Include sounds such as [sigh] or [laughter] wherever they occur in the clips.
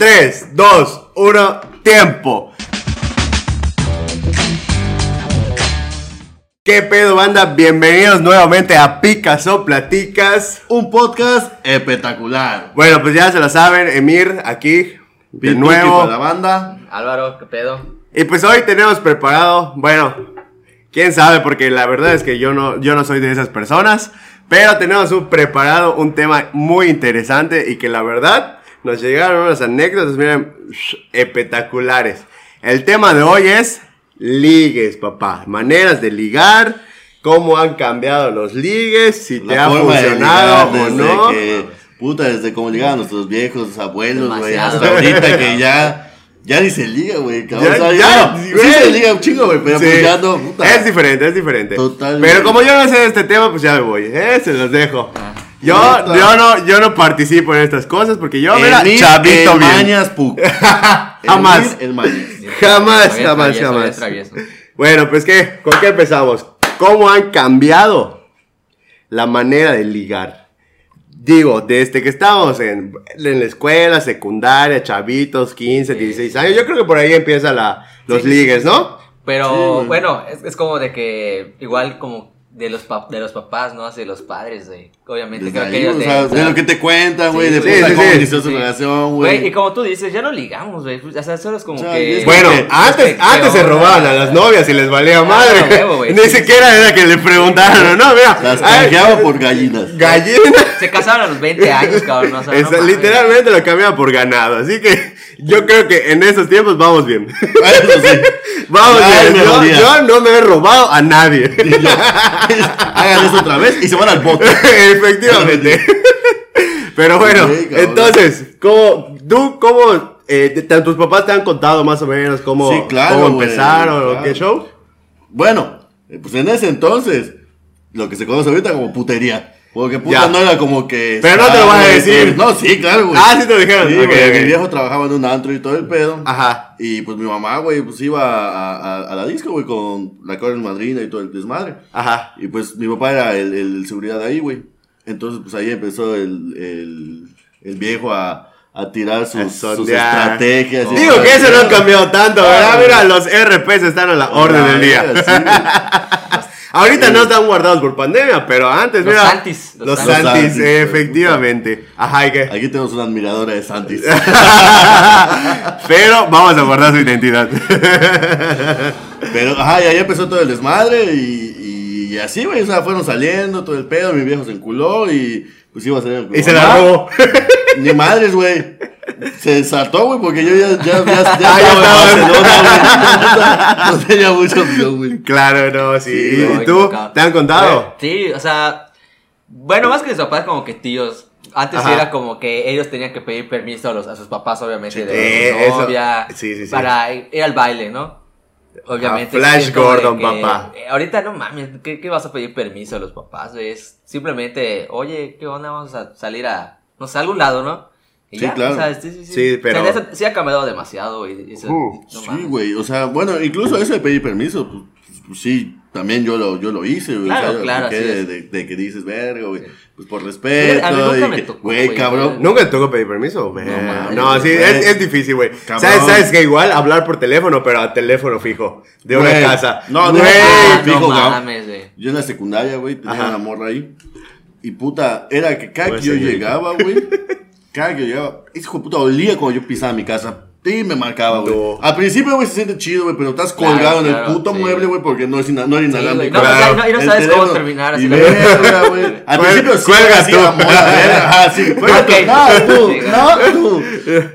3, 2, 1, tiempo. ¿Qué pedo, banda? Bienvenidos nuevamente a Picasso Platicas. Un podcast espectacular. Bueno, pues ya se lo saben, Emir aquí de nuevo. para la banda. Álvaro, ¿qué pedo? Y pues hoy tenemos preparado, bueno, quién sabe, porque la verdad es que yo no, yo no soy de esas personas, pero tenemos un, preparado un tema muy interesante y que la verdad nos llegaron unas anécdotas, miren, espectaculares. El tema de hoy es ligues, papá, maneras de ligar, cómo han cambiado los ligues, si te La ha forma de funcionado o no. que- puta, desde como llegaban nuestros viejos abuelos, güey. Hasta ahorita que [laughs] ya, ya ni se liga, güey. Ya- O sea, ya, güey. sí se liga un chingo, güey, pero Sí. pues ya no, puta. Es diferente, es diferente. Totalmente. Pero como yo no sé de este tema, pues ya me voy. ¿eh? Se los dejo. Yo, yo, no, yo no participo en estas cosas porque yo, mira, chavito el bien. Mañas, puc. [laughs] Jamás. El mañas. Jamás, jamás, travieso, jamás. travieso. Bueno, pues ¿qué? ¿Con qué empezamos? ¿Cómo han cambiado la manera de ligar? Digo, desde que estábamos en, en la escuela, secundaria, chavitos, 15, 16 años, yo creo que por ahí empieza la, los Sí. ligues, ¿no? Pero Sí, bueno, es, es como de que igual como de los, pap- de los papás, ¿no? Hacia los padres, güey. Obviamente, Desde creo que ellos o de- sea, o sea, de lo que te cuentan, güey, Sí, de sí, sí, cómo inició su relación, Güey, y como tú dices, ya no ligamos, güey. O sea, solo es como O sea, que... Bueno, que- antes, antes ¿qué se robaban a las novias y les valía madre. huevo, güey. Ni siquiera era que le preguntaran, no, mira. Las ay, canjeaba por gallinas. Gallina. Se casaron a los 20 años, cabrón. O sea, Es- literalmente lo cambiaba por ganado. Así que yo creo que en esos tiempos vamos bien. [laughs] Eso sí. Vamos bien. Yo, yo no me he robado a nadie. [laughs] Hagan eso otra vez y se van al bote. [laughs] Efectivamente. [laughs] Pero bueno, entonces, ¿cómo, ¿tú cómo, eh, te- tus papás te han contado más o menos cómo, Sí, claro, cómo empezaron o qué show? Bueno, eh, pues en ese entonces, lo que se conoce ahorita como putería. Porque puta Ya. no era como que. Pero no te lo vas a decir. No, sí, claro, güey. Ah, sí te lo dijeron. Sí. Mi viejo trabajaba en un antro y todo el pedo. Ajá. Y pues mi mamá, güey, pues iba a, a- a la disco, güey, con la Karen Madrina y todo el desmadre. Ajá. Y pues mi papá era el, el seguridad de ahí, güey. Entonces, pues ahí empezó el, el, el viejo a, a tirar sus, sus estrategias. Digo que eso no ha cambiado tanto, ¿verdad? Mira, los RPs están a la orden del día. Ah, sí. [laughs] Ahorita no están guardados por pandemia, pero antes, Los mira. Santis, Los, los Santis, Santis. Los Santis, efectivamente. Ajá, ¿y qué? Aquí tenemos una admiradora de Santis. [laughs] pero vamos a guardar su identidad. Pero, ajá, y ahí empezó todo el desmadre y, y así, güey, o sea, fueron saliendo todo el pedo, mi viejo se enculó y pues iba a salir con y se la robó. [laughs] Ni madres, güey. Se saltó, güey, porque yo ya, ya, ya, ya, [laughs] Ah, estaba en estaba. Barcelona, güey. [laughs] No tenía mucho opción, güey. claro, no, sí. Sí, ¿Y tú? equivocado. ¿Te han contado? Sí, o sea, bueno, más que mis papás, como que tíos. Antes Ajá. era como que ellos tenían que pedir permiso a, los, a sus papás, obviamente, Sí, de eh, su eso- novia, sí, sí, sí. para ir al baile, ¿no? Obviamente. Ah, Flash Gordon, que, papá. eh, ahorita no mames, ¿qué, qué vas a pedir permiso a los papás? Es simplemente, oye, ¿qué onda? Vamos a salir a, no sé, a algún lado, ¿no? Y Sí, ya, claro. o sea, sí, sí, sí. Sí, pero- O sea, eso sí ha cambiado demasiado, güey. eso- Uh, no Sí, güey, o sea, bueno, incluso eso de pedir permiso, pues, pues, sí, también yo lo, yo lo hice, güey. Claro, o sea, claro, de, es. de- de que dices, verga, güey, Sí. pues por respeto. A mí nunca y me que- tocó, Güey, güey, cabrón. Nunca te tocó pedir permiso. güey. mames, No, sí, güey. es, es difícil, güey. Cabrón. ¿Sabes, ¿Sabes que igual hablar por teléfono, pero a teléfono fijo? De una Güey. casa. No, Güey, no, Ah, fijo, no mames, güey. Yo en la secundaria, güey, tenía Ajá. una morra ahí. Y puta, era que cada que yo llegaba, güey, cada que yo llegaba, ese hijo de puta olía cuando yo pisaba mi casa. Y me marcaba, güey. No. Al principio, güey, se siente chido, güey, pero estás Claro, colgado en el puto sí. mueble, güey, porque no es, ina- no es Sí, inalámbrico. güey. No, Claro. no- y no El sabes cómo terminar así. Y güey. [laughs] Al principio sí, cuelgas [laughs] así, [laughs] tú. a ajá, sí, cuelga tú. Ok. No, tú, Sí, no, tú.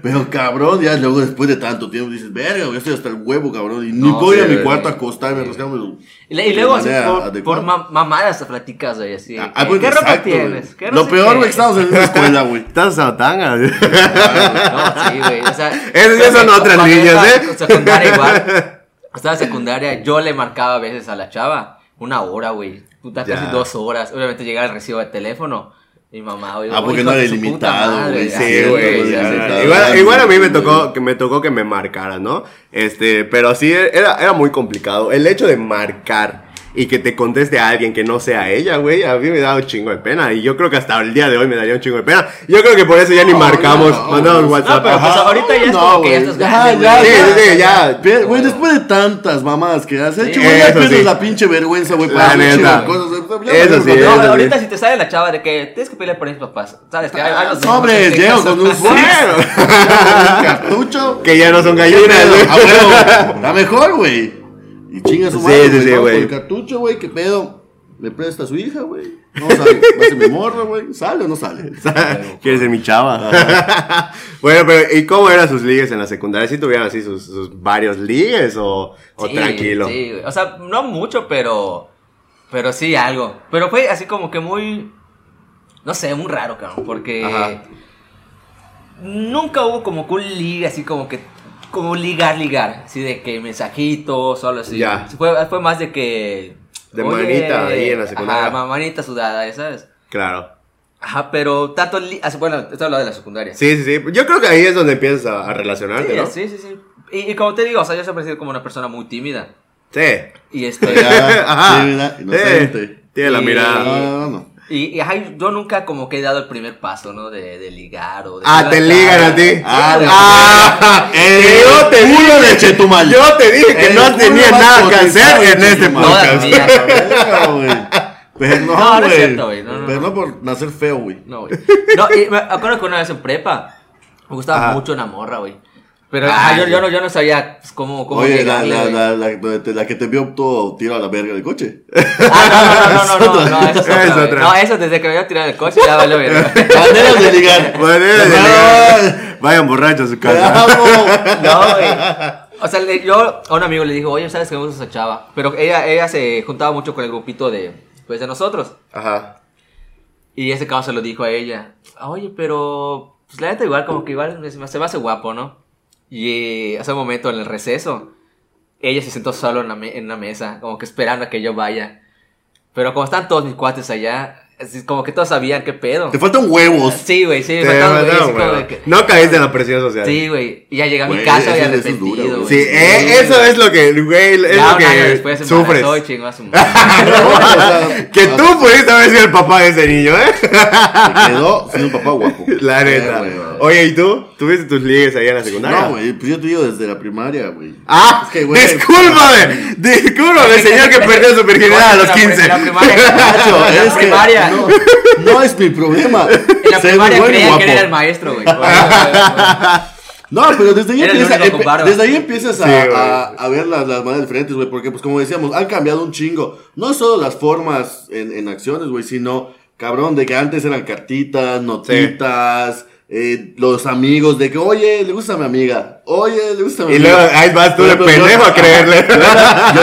Pero cabrón, ya luego después de tanto tiempo dices, verga, güey, estoy hasta el huevo, cabrón. Y ni ir a sí, mi güey. cuarto a acostarme, rascarme. Y, luego, así, por, por ma- mamadas te platicas, güey, así. Ah, ¿Qué, pues, qué ropa güey. tienes? ¿Qué no Lo peor, güey, que estamos en una escuela, güey. Estás usando tanga. No, sí, güey. O sea, ya son otras líneas, ¿eh? Secundaria igual. Estaba secundaria, yo le marcaba a veces a la chava una hora, güey. Puta, casi dos horas. Obviamente llegaba el recibo de teléfono. Mi mamá, güey. Ah, porque no de era su puta ilimitado, madre, güey. Sí, güey. Igual, igual a mí me tocó que me tocó que me marcaran, ¿no? Este, pero sí era, era muy complicado. El hecho de marcar y que te conteste a alguien que no sea ella, güey, a mí me da un chingo de pena. Y yo creo que hasta el día de hoy me daría un chingo de pena. Yo creo que por eso ya ni No, marcamos, no, mandamos WhatsApp. No, pero pues ahorita ya es No, como que ya Ya, ya, güey. Sí, ya. Güey, después de tantas mamadas que has hecho, güey, ya Eso pierdes sí. la pinche vergüenza, güey, para hacer neta. cosas. Ya, Eso sí, No, eso sí. ahorita si te sale la chava de que tienes que pelear por mis papás, ¿sabes? Que los Sobre, llego con un cartucho. Que ya no son gallinas, güey. Ah, [laughs] está mejor, güey. Y chinga su madre, sí, sí, güey. el cartucho, güey, qué pedo. Le presta a su hija, güey. No sale, [laughs] va a ser mi morra, güey. ¿Sale o no sale? [laughs] Quieres ser mi chava. [laughs] bueno, pero ¿y cómo eran sus ligues en la secundaria? ¿Sí tuvieron así sus, sus varios ligues o, o Sí, tranquilo? Sí, güey. o sea, no mucho, pero. Pero sí algo. Pero fue así como que muy. No sé, muy raro, cabrón. Porque. Ajá. Nunca hubo como que un ligue así como que. Como ligar, ligar. Así de que mensajitos, solo así. Ya. Fue, fue más de que. De manita ahí en la secundaria. Ajá, manita sudada, ¿sabes? Claro. Ajá, pero tanto. bueno, esto hablando de la secundaria. Sí, sí, sí. Yo creo que ahí es donde empiezas a, relacionarte, Sí, ¿no? sí, sí, sí. Y, y como te digo, o sea, yo siempre he sido como una persona muy tímida. Sí. Y este. [laughs] Ajá. tímida, inocente. Sí. Tiene la Y- mirada. No, no, no. Y, y ajá, yo nunca como que he dado el primer paso, ¿no? De, de ligar o de... Ah, te ligan a ti. Ah, de- Ah, [laughs] que yo te dije, de Chetumal. Yo te dije que El no tenía nada que hacer en este podcast. Pero no, No, no es cierto, güey, no, no, Pero no. no por nacer feo, güey. No, güey. No, y me acuerdo que una vez en prepa me gustaba Ajá. mucho una morra, güey. Pero Ah, yo, yo, no, yo no sabía pues, cómo, cómo Oye, la, llegarle, la, que te vio todo tirado a la verga del coche. Ah, no, no, no, no, no, no, [laughs] eso [laughs] es otra, otra. No, eso desde que me había tirado el coche ya valió bien. [laughs] Maneras de ligar. Manera de ligar. Vayan borrachos a su casa. No, güey. O sea, yo a un amigo le dije, oye, ¿sabes que me gusta esa chava? Pero ella, ella se juntaba mucho con el grupito de, pues, de nosotros. Ajá. Y ese cabrón se lo dijo a ella. "Ah, Oye, pero. Pues la neta, igual, como que igual se me hace guapo, ¿no? Y eh, hace un momento en el receso, ella se sentó solo en, en una mesa, como que esperando a que yo vaya. Pero como están todos mis cuates allá, así como que todos sabían qué pedo. Te faltan huevos. Sí, güey, sí, me güey. de que- No caíste en la presión social. Sí, güey. Y ya llegué a mi casa y arrepentido, güey. Sí, güey. eh, eso es lo que, güey, es Ya lo que después sufres. chingó a su [laughs] madre. Que tú pudiste haber sido el papá de ese niño, ¿eh? Quedó siendo un papá guapo. La Eh, neta. Oye, ¿y tú? ¿Tuviste tus ligues ahí en la secundaria? No, güey, pues yo te digo desde la primaria, güey. Ah, Es que, güey. discúlpame, discúlpame, señor que perdió su virginidad a los En la- 15. En la primaria, [laughs] es que primaria. No, no es mi problema. En la Ser primaria bueno y creía que guapo. era el maestro, güey. [laughs] No, pero desde ahí, empieza- empe- barba. desde ahí empiezas a, Sí, a- a ver las, las maneras diferentes, güey. Porque, pues, como decíamos, han cambiado un chingo. No solo las formas en, en acciones, güey, sino, cabrón, de que antes eran cartitas, notitas, eh, los amigos, de que, oye, le gusta a mi amiga. Oye, le gusta a mi Y amiga. luego ahí vas tú de pendejo a creerle. Yo en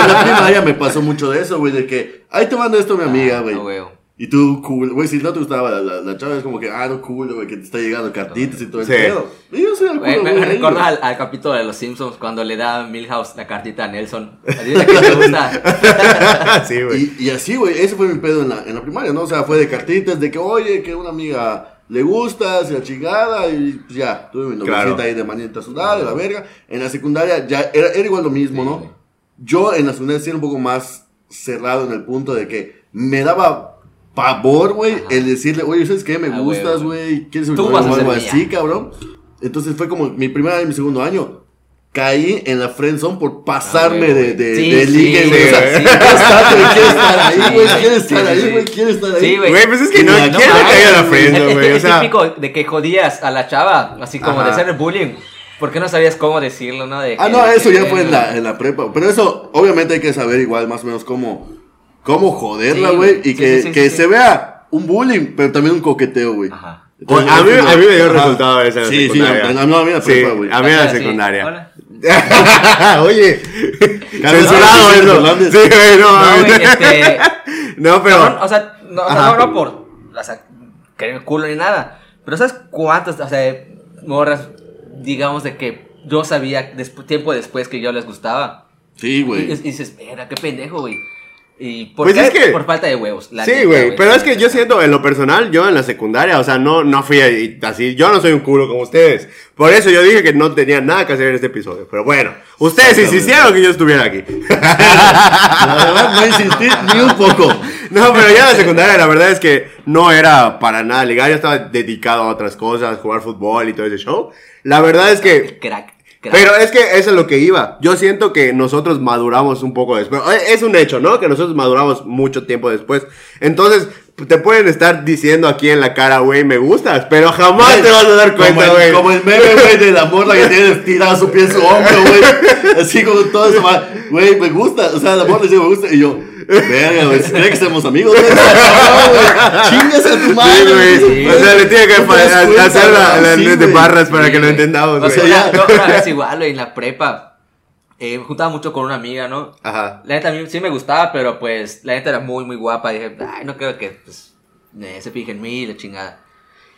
la- [laughs] primaria me pasó mucho de eso, güey, de que, ahí te mando esto mi amiga, güey. no, güey. Y tú, cool, güey, si no te gustaba la, la, la chava, es como que, ah, no, cool, güey, que te está llegando cartitas y todo el Sí. pedo. Y yo soy el Güey, culo, me, me recuerda al, al capítulo de Los Simpsons cuando le da Milhouse la cartita a Nelson. Que te gusta. [laughs] sí, güey. Y, y así, güey, ese fue mi pedo en la, en la primaria, ¿no? O sea, fue de cartitas, de que, oye, que una amiga le gusta, se la chingada, y pues ya, tuve mi noviecita Claro. ahí de manita sudada, de la verga. En la secundaria ya era, era igual lo mismo, ¿no? Yo en la secundaria sí era un poco más cerrado en el punto de que me daba pavor, güey, el decirle, oye, ¿sabes qué? Me Ah, gustas, güey. ¿quieres ser mi Tú vas a algo así, cabrón? Entonces fue como mi primer año y mi segundo año. Caí en la friendzone por pasarme Ah, de, de, Sí, de sí, ligue, güey. sí, [laughs] O sea, sí. quiero estar, güey, quiero estar ahí, güey, Sí, quiero sí, estar ahí, güey, quiero estar ahí. Sí, güey. Güey, pues es que no, Mira, ¿quién no no cae a la friendzone, Es, güey? es- típico de que jodías a la chava, así como de hacer bullying. ¿Por qué no sabías cómo decirlo, no? De Ah, que- no, eso ya fue en la, en la prepa. Pero eso, obviamente, hay que saber igual más o menos cómo, cómo joderla, Sí, güey. güey. Y Sí, que, sí, sí, que sí, se sí. vea un bullying, pero también un coqueteo, güey. Ajá. Pues, a mí- a mí me dio Ajá. resultado esa Sí, sí, a, a- no, a mí la Sí, prepa, güey. a mí la Sí, secundaria. hola. [laughs] Oye, censurado eso. Sí, güey, no, No, güey, este. [laughs] No, pero. Cabrón, o sea, no, o sea, Ajá. no, no por o sea, querer culo ni nada. Pero ¿sabes cuántas, o sea, morras, digamos, de que yo sabía despu- tiempo después que yo les gustaba? Sí, Y, güey. y dices, espera, qué pendejo, güey. ¿Y por Pues es que- Por falta de huevos. la Sí, güey, pero es que yo siento, en lo personal, yo en la secundaria, o sea, no, no fui así, yo no soy un culo como ustedes. Por eso yo dije que no tenía nada que hacer en este episodio. Pero bueno, ustedes insistieron que yo estuviera aquí. La verdad, no insistí ni un poco. No, pero ya en la secundaria la verdad es que no era para nada legal, yo estaba dedicado a otras cosas, jugar fútbol y todo ese show. La verdad es que Crack. Pero es que eso es lo que iba. Yo siento que nosotros maduramos un poco después. Eh, Es un hecho, ¿no? Que nosotros maduramos mucho tiempo después. Entonces, te pueden estar diciendo aquí en la cara, güey, me gustas, pero jamás te vas a dar cuenta, güey. Como el meme, güey, de la morra que tiene estirada su pie en su hombro, güey. Así como todo eso, güey, me gusta. O sea, la morra dice, me gusta. Y yo, verga, güey, ¿cree que somos amigos? güey? [laughs] Chingas a tu madre. güey. Sí, o sea, le tiene que hacer la, la Sí, de barras para Sí, que lo güey. entendamos, O güey. sea, ya. vez igual, güey, en la prepa. Eh, me juntaba mucho con una amiga, ¿no? Ajá. La neta a mí sí me gustaba, pero pues la neta era muy, muy guapa. Dije, ay, no creo que pues, eh, se fije en mí, la chingada.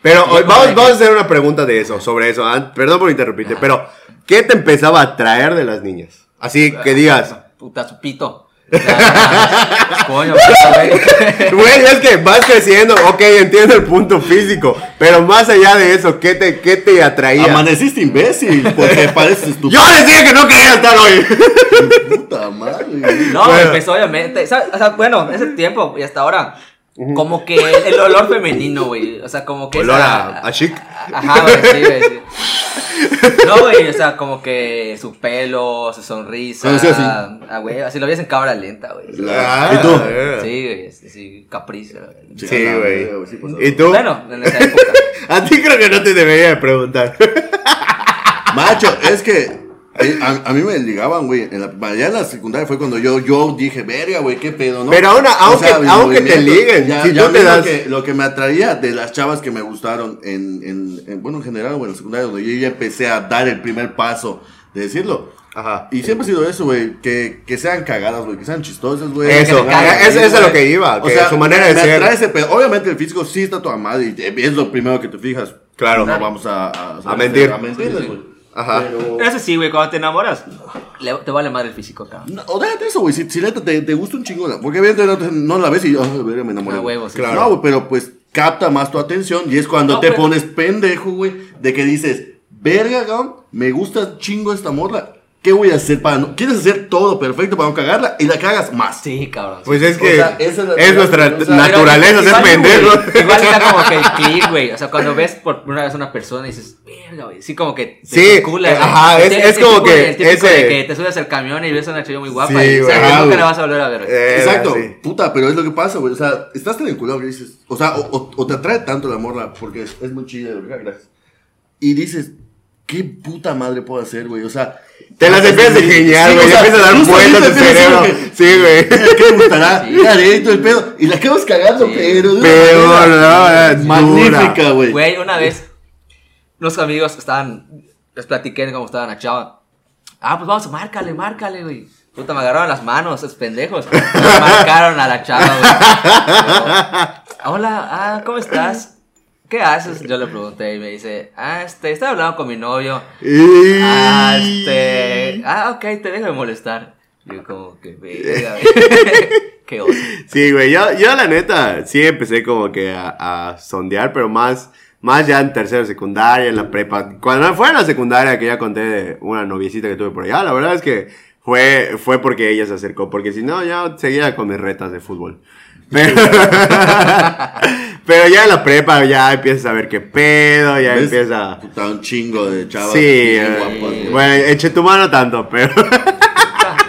Pero hoy vamos, vamos a hacer una pregunta de eso, sobre eso. Ah, Perdón por interrumpirte, Ajá. pero ¿qué te empezaba a atraer de las niñas? Así que digas, Puta, su pito. [laughs] Coño, puta, güey. Güey, es que vas creciendo, ok, entiendo el punto físico, pero más allá de eso, ¿qué te, qué te atraía? Amaneciste imbécil, porque pareces estúpido. Yo les dije que no quería estar hoy. Puta madre. No, Bueno. pues obviamente. O sea, bueno, en ese tiempo y hasta ahora. Como que el, olor femenino, güey. O sea, como que. Olor esa- a- a chic. Ajá, güey, sí, güey. sí. No, güey, o sea, como que su pelo, su sonrisa. Ah, sí. Ah, güey, así lo ves en cámara lenta, güey. ¿Y tú? Sí, güey, sí, güey. Sí, güey. sí, pues, ¿Y tú? Bueno, en esa época. [laughs] A ti creo que no te debería de preguntar. Macho, es que a, a mí me ligaban, güey. En la, ya en la secundaria fue cuando yo, yo dije, verga, güey, qué pedo, ¿no? Pero aún- aunque- mis aunque te liguen, Ya, si ya tú te das- Lo que, lo que me atraía de las chavas que me gustaron en, en, en- bueno, en general, güey, en la secundaria, donde yo ya empecé a dar el primer paso de decirlo. Ajá. Y siempre ha sido eso, güey, que, que sean cagadas, güey, que sean chistosas, güey. Eso, eso- es lo que iba, que su manera de me ser. atrae ese pedo. Obviamente el físico sí está toda madre y es lo primero que te fijas. Claro. No vamos a... A, A mentir. A sí. güey. Ajá. Pero... Eso sí, güey, cuando te enamoras, le- te vale madre el físico, cabrón. No, o déjate eso, güey. Si, si neta te, te gusta un chingo, porque evidentemente no, no la ves y oh, verga, me enamoré. Ah, huevo, sí. Claro. No, güey, pero pues capta más tu atención y es cuando No, te pero- pones pendejo, güey, de que dices, verga, cabrón, me gusta chingo esta morra. ¿Qué voy a hacer para no? Quieres hacer todo perfecto para no cagarla y la cagas más. Sí, cabrón. Pues es O que sea, esa es es nuestra o sea, naturaleza ser igual, pendejo. Igual está como que el click, güey. O sea, cuando ves por primera vez a una persona y dices, verga, güey. Sí, como que te Sí, vincula, eh, ajá, es- es como que El ese- de que te subes al camión y ves a una chica muy guapa Sí, y sabes que ajá, nunca güey. la vas a volver a ver. Eh, Exacto, sí. puta, pero es lo que pasa, güey. O sea, estás tan enculado que dices, o sea, o, o- o te atrae tanto la morra porque es, es muy chida, gracias. Y dices, ¿qué puta madre puedo hacer, güey? O sea, Te las empiezas ingeniar, Sí, güey. sea, empiezas a dar vueltas a cerebro. Sí, güey. [laughs] ¿qué me gustará? Sí. Todo el pedo. Y la acabas cagando, Sí. pero de Pero, no, magnífica, güey. Güey, una vez, unos amigos que estaban, les platiqué de cómo estaban a chava. Ah, pues vamos, márcale, márcale, güey. Puta, me agarraron las manos, esos pendejos. Me marcaron a la chava, güey. [laughs] Hola, ah, ¿cómo estás? ¿Qué haces? Yo le pregunté y me dice, ah, este, estaba hablando con mi novio. Y- Ah, este, ah, ok, te dejo de molestar. Yo como que. [laughs] Qué oso. Sí, güey, yo, yo la neta sí empecé como que a, a sondear, pero más, más ya en tercero secundaria, en la prepa. Cuando fue en la secundaria que ya conté de una noviecita que tuve por allá, la verdad es que fue, fue porque ella se acercó, porque si no, ya seguía con mis retas de fútbol. [laughs] Pero, [laughs] pero ya en la prepa ya empiezas a ver qué pedo, ya ¿Ves? empieza... Puta, un chingo de chavas. Sí, eh, bueno, eché tu mano tanto, pero... [laughs]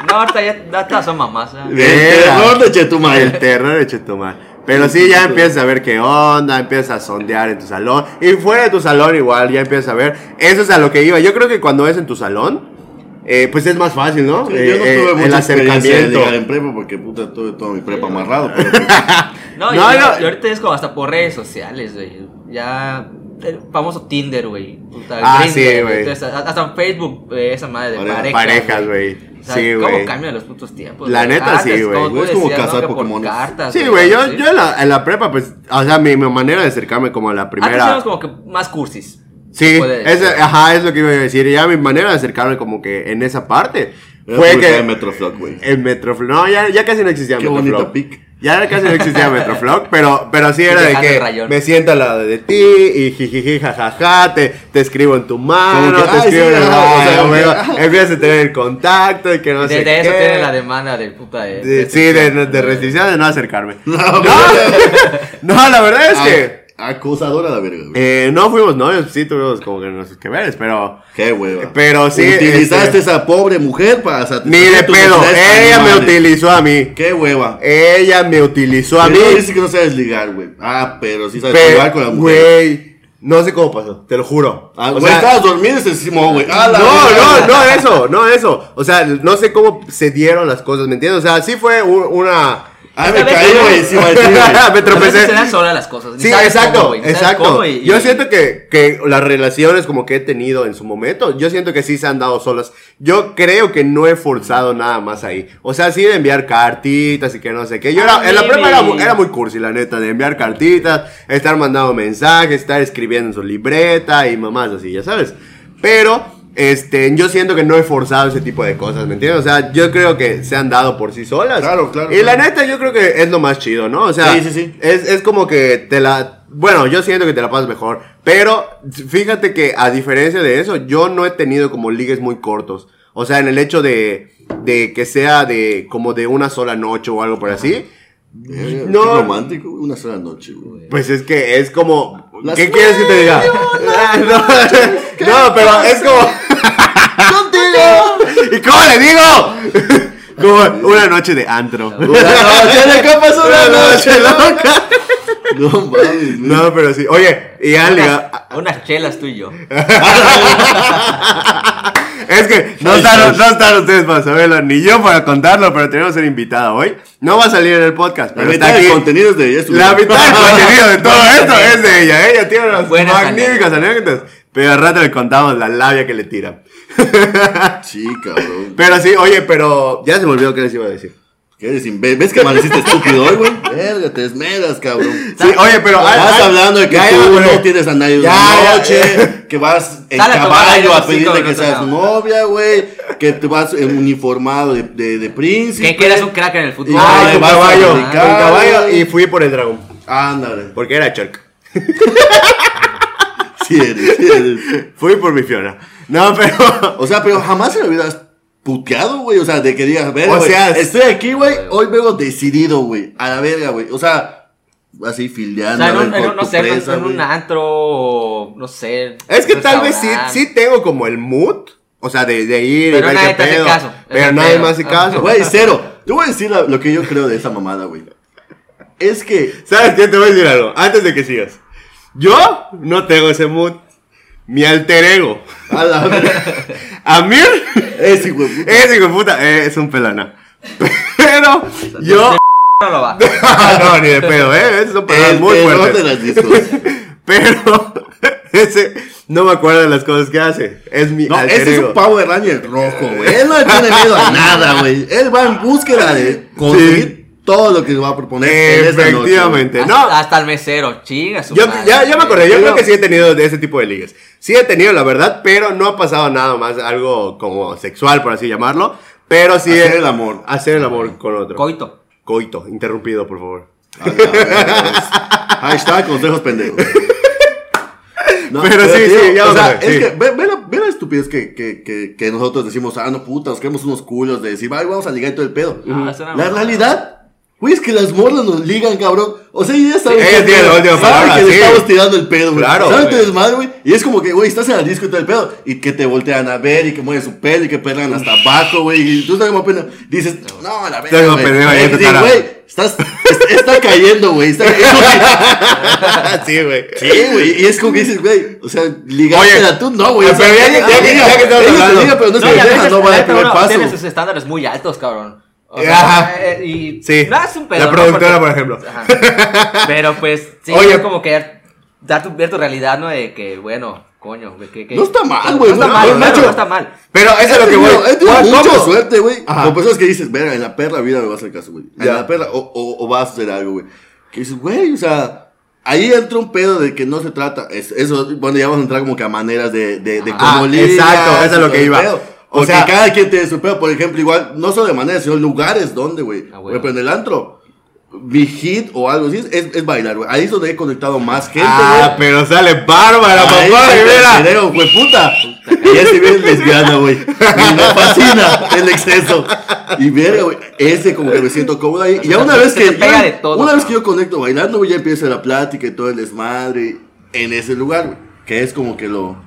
No, ahorita ya, todas son mamás. ¿eh? El terror de Chetumal. El terror de Chetumal. Pero sí, ya empiezas a ver qué onda, empiezas a sondear en tu salón. Y fuera de tu salón igual, ya empiezas a ver. Eso es a lo que iba. Yo creo que cuando es en tu salón, eh, pues es más fácil, ¿no? Sí, Eh, yo no eh, tuve mucha experiencia de ligar acercamiento. en prepa porque puta tuve toda mi prepa amarrado. Pero, pues, [laughs] No, y, No, y- no. y ahorita es como hasta por redes sociales, güey. Ya. El famoso Tinder, güey. Puta, Ah, Grindr, sí, güey. Hasta en Facebook, esa madre de Pareja- parejas. Parejas, güey. O sea, Sí, ¿Cómo güey. cambian los putos tiempos? La güey? neta, sí, Antes, güey. como tú Es como cazar cartas, Sí, güey. Yo, ¿sí? yo en, la, en la prepa, pues, o sea, mi, mi manera de acercarme como a la Antes primera. éramos como que más cursis. Sí, es, ajá, es lo que iba a decir. Ya mi manera de acercarme como que en esa parte fue que de Metroflog, güey. el Metroflog, no, ya, ya casi no existía Qué Metroflog. bonita pic. Ya casi no existía Metroflog, pero, pero sí era de que rayón. me siento al lado de ti y jijiji jajaja, te, te escribo en tu mano, que, te escribo sí, en el ajá, o sea, baño, como que, güey, [laughs] empiezas a tener el contacto y que no De, sé de eso tiene la demanda del puta de. De- sí, de, de restricción de no acercarme. No, No, [laughs] la verdad es que Ah, Acosadora la verga, güey. eh, no fuimos novios, sí tuvimos como que nuestros que veres, pero Qué hueva. pero sí, Utilizaste este, esa pobre mujer para ni satisfacer de tus pedo, ella me utilizó a mí. Qué hueva. Ella me utilizó a mí. Primero dice que no sabes ligar, güey. Ah, pero sí sabes Pero, ligar con la mujer. güey, no sé cómo pasó, te lo juro. Ah, O güey, sea, estabas dormido y se encimó, güey. Ah, no, no, no eso, no eso. O sea, no sé cómo se dieron las cosas, ¿me entiendes? O sea, sí fue un- una... Ah, me caí, güey, güey. me [laughs] tropecé. se dan solas las cosas. Sí, exacto, cómo, exacto. cómo y- Yo siento que, que las relaciones como que he tenido en su momento, yo siento que sí se han dado solas. Yo creo que no he forzado nada más ahí. O sea, sí de enviar cartitas y que no sé qué. Yo era, en la prepa era, era muy cursi, la neta, de enviar cartitas, estar mandando mensajes, estar escribiendo en su libreta y mamás así, ya sabes. Pero, este, yo siento que no he forzado ese tipo de cosas, ¿me entiendes? O sea, yo creo que se han dado por sí solas. Claro, claro, Y la neta, yo creo que es lo más chido, ¿no? O sea, Sí, sí, sí. es, es como que te la... Bueno, yo siento que te la pasas mejor. Pero fíjate que a diferencia de eso, yo no he tenido como ligues muy cortos. O sea, en el hecho de, de que sea de como de una sola noche o algo por así. Eh, No. Qué romántico, una sola noche, güey. Pues es que es como... Las ¿Qué quieres que te diga? [laughs] No, [laughs] no, pero es como... ¿Y cómo le digo? [laughs] Como una noche de antro. Una noche de copas, una noche loca. No mames. No, pero sí. Oye, y han ligado... Unas, unas chelas tú y yo. [laughs] Es que no están, no están ustedes para saberlo, ni yo para contarlo, pero tenemos una invitada hoy. No va a salir en el podcast, La pero mitad está aquí. del contenido es de ella. La mitad del [laughs] contenido de todo esto es de ella. Ella tiene unas Buenas magníficas anécdotas. Pero al rato le contamos la labia que le tira. [laughs] Sí, cabrón. Pero sí, oye, pero ya se me olvidó qué les iba a decir. ¿Qué eres imbécil? ¿Ves que amaneciste estúpido hoy, güey? Verga, te esmeras, cabrón. Sí, oye, pero. Ay, hablando de que ya, tú ya no tienes a nadie de Ya, ya. noche, [laughs] que vas en caballo a pedirle que seas no. novia, güey, que te vas en uniformado de, de, de príncipe. Que, que eres un crack en el fútbol. Ay, Ay, con vas a caballo. Con caballo. Y fui por el dragón. Ándale. Porque era Chuck. [laughs] Fui por mi Fiona. No, pero. O sea, pero jamás se lo hubieras puteado, güey. O sea, de que digas, ver, O güey, sea, estoy aquí, güey, hoy vengo decidido, güey. A la verga, güey. O sea, así O fildeando. sea, en a ver un, en con un- no tu sé, en un- presa, en un güey. antro o no sé. Es que tal vez sí, sí tengo como el mood. O sea, de, de ir Pero y ver qué pedo. caso, Pero nadie me hace caso. Güey, cero. Te voy a decir lo que yo creo de esa mamada, güey. Es que ¿Sabes qué? Te voy a decir algo. Antes de que sigas. Yo no tengo ese mood. Mi alter ego. a la. Amir. Ese, güey. puta. Ese hijo de puta eh, es un pelana. Pero yo. [laughs] No lo va. [laughs] no, ni de pedo, ¿eh? Esos son palabras El muy fuertes. de las discos. [laughs] Pero ese no me acuerdo de las cosas que hace. Es mi No, alter ese es un Power Ranger rojo, güey. Él no le tiene miedo a nada, güey. Él va en búsqueda de conseguir todo lo que va a proponer. en esa noche, Efectivamente. Hasta, No, hasta el mesero, chinga su Yo, madre. ya, ya me acordé, yo Pero- creo que sí he tenido de ese tipo de ligas. Sí he tenido, la verdad, pero no ha pasado nada más, algo como sexual, por así llamarlo. Pero sí Hacer he- el amor. Hacer el amor con otro. Coito. Coito, interrumpido, por favor. Ahí está, consejos pendejos. No, [laughs] Pero sí, tío, sí, ya o sea, es sí. que ve, ve la, ve la estupidez que, que, que, que nosotros decimos, ah, no puta, nos queremos unos culos de decir, ay, vamos a ligar y todo el pedo. Ah, es la realidad, güey, es que las morras nos ligan, cabrón. O sea, ya saben Sí, la última palabra, que le estamos tirando el pedo, güey. Claro, ¿Saben tu desmadre, güey? Y es como que, güey, estás en la disco y todo el pedo. Y que te voltean a ver y que mueven su pelo y que pelan hasta abajo, güey. Y tú estás como pena. Dices, no, la verga, güey. pendejo ahí en güey, estás, es- está cayendo, güey. Está [laughs] sí, güey. Sí, güey, y es como que dices, güey, o sea, ligarte Oye, a tú, no, güey. o pero sea, ya que- que- que estamos hablando. liga, pero no deja, veces no va a primer paso. Tiene sus estándares muy altos, cabrón. O Ajá. sea, eh, y Sí. no es un pedo. La ¿no? productora, Porque- por ejemplo. Ajá. [laughs] Pero pues, sí, Oye. es como que dar tu, ver tu realidad, ¿no? De que, bueno, coño, que, que- No está mal, no güey, está no, mal, no, Nacho. no está mal. Pero eso es lo que tenido- he tenido ¿Cómo? mucha suerte, güey. Ajá. Con personas que dices, verga, en la perra vida me va a hacer caso, güey. En Ya. la perra, o, o, o vas a hacer algo, güey. Que dices, güey, o sea, ahí entra un pedo de que no se trata. es- eso, bueno, ya vamos a entrar como que a maneras de, de, de Ah, cómo exacto, eso es lo que iba. O Porque sea, cada quien tiene su pedo. Por ejemplo, igual, no solo de manera, sino lugares donde, güey. Ah, bueno. en el antro, mi hit o algo así es, es bailar, güey. Ahí es donde he conectado más gente, ah, pero sale bárbara, Ahí papá, Rivera. creo, güey, puta. Y ese bien lesbiana, güey. Y me fascina el exceso. Y verga, güey, ese como que me siento cómodo ahí. Y ya una vez que, te pega ya- de todo, una vez que yo conecto bailando, güey, ya empieza la plática y todo el desmadre en ese lugar, güey. Que es como que lo,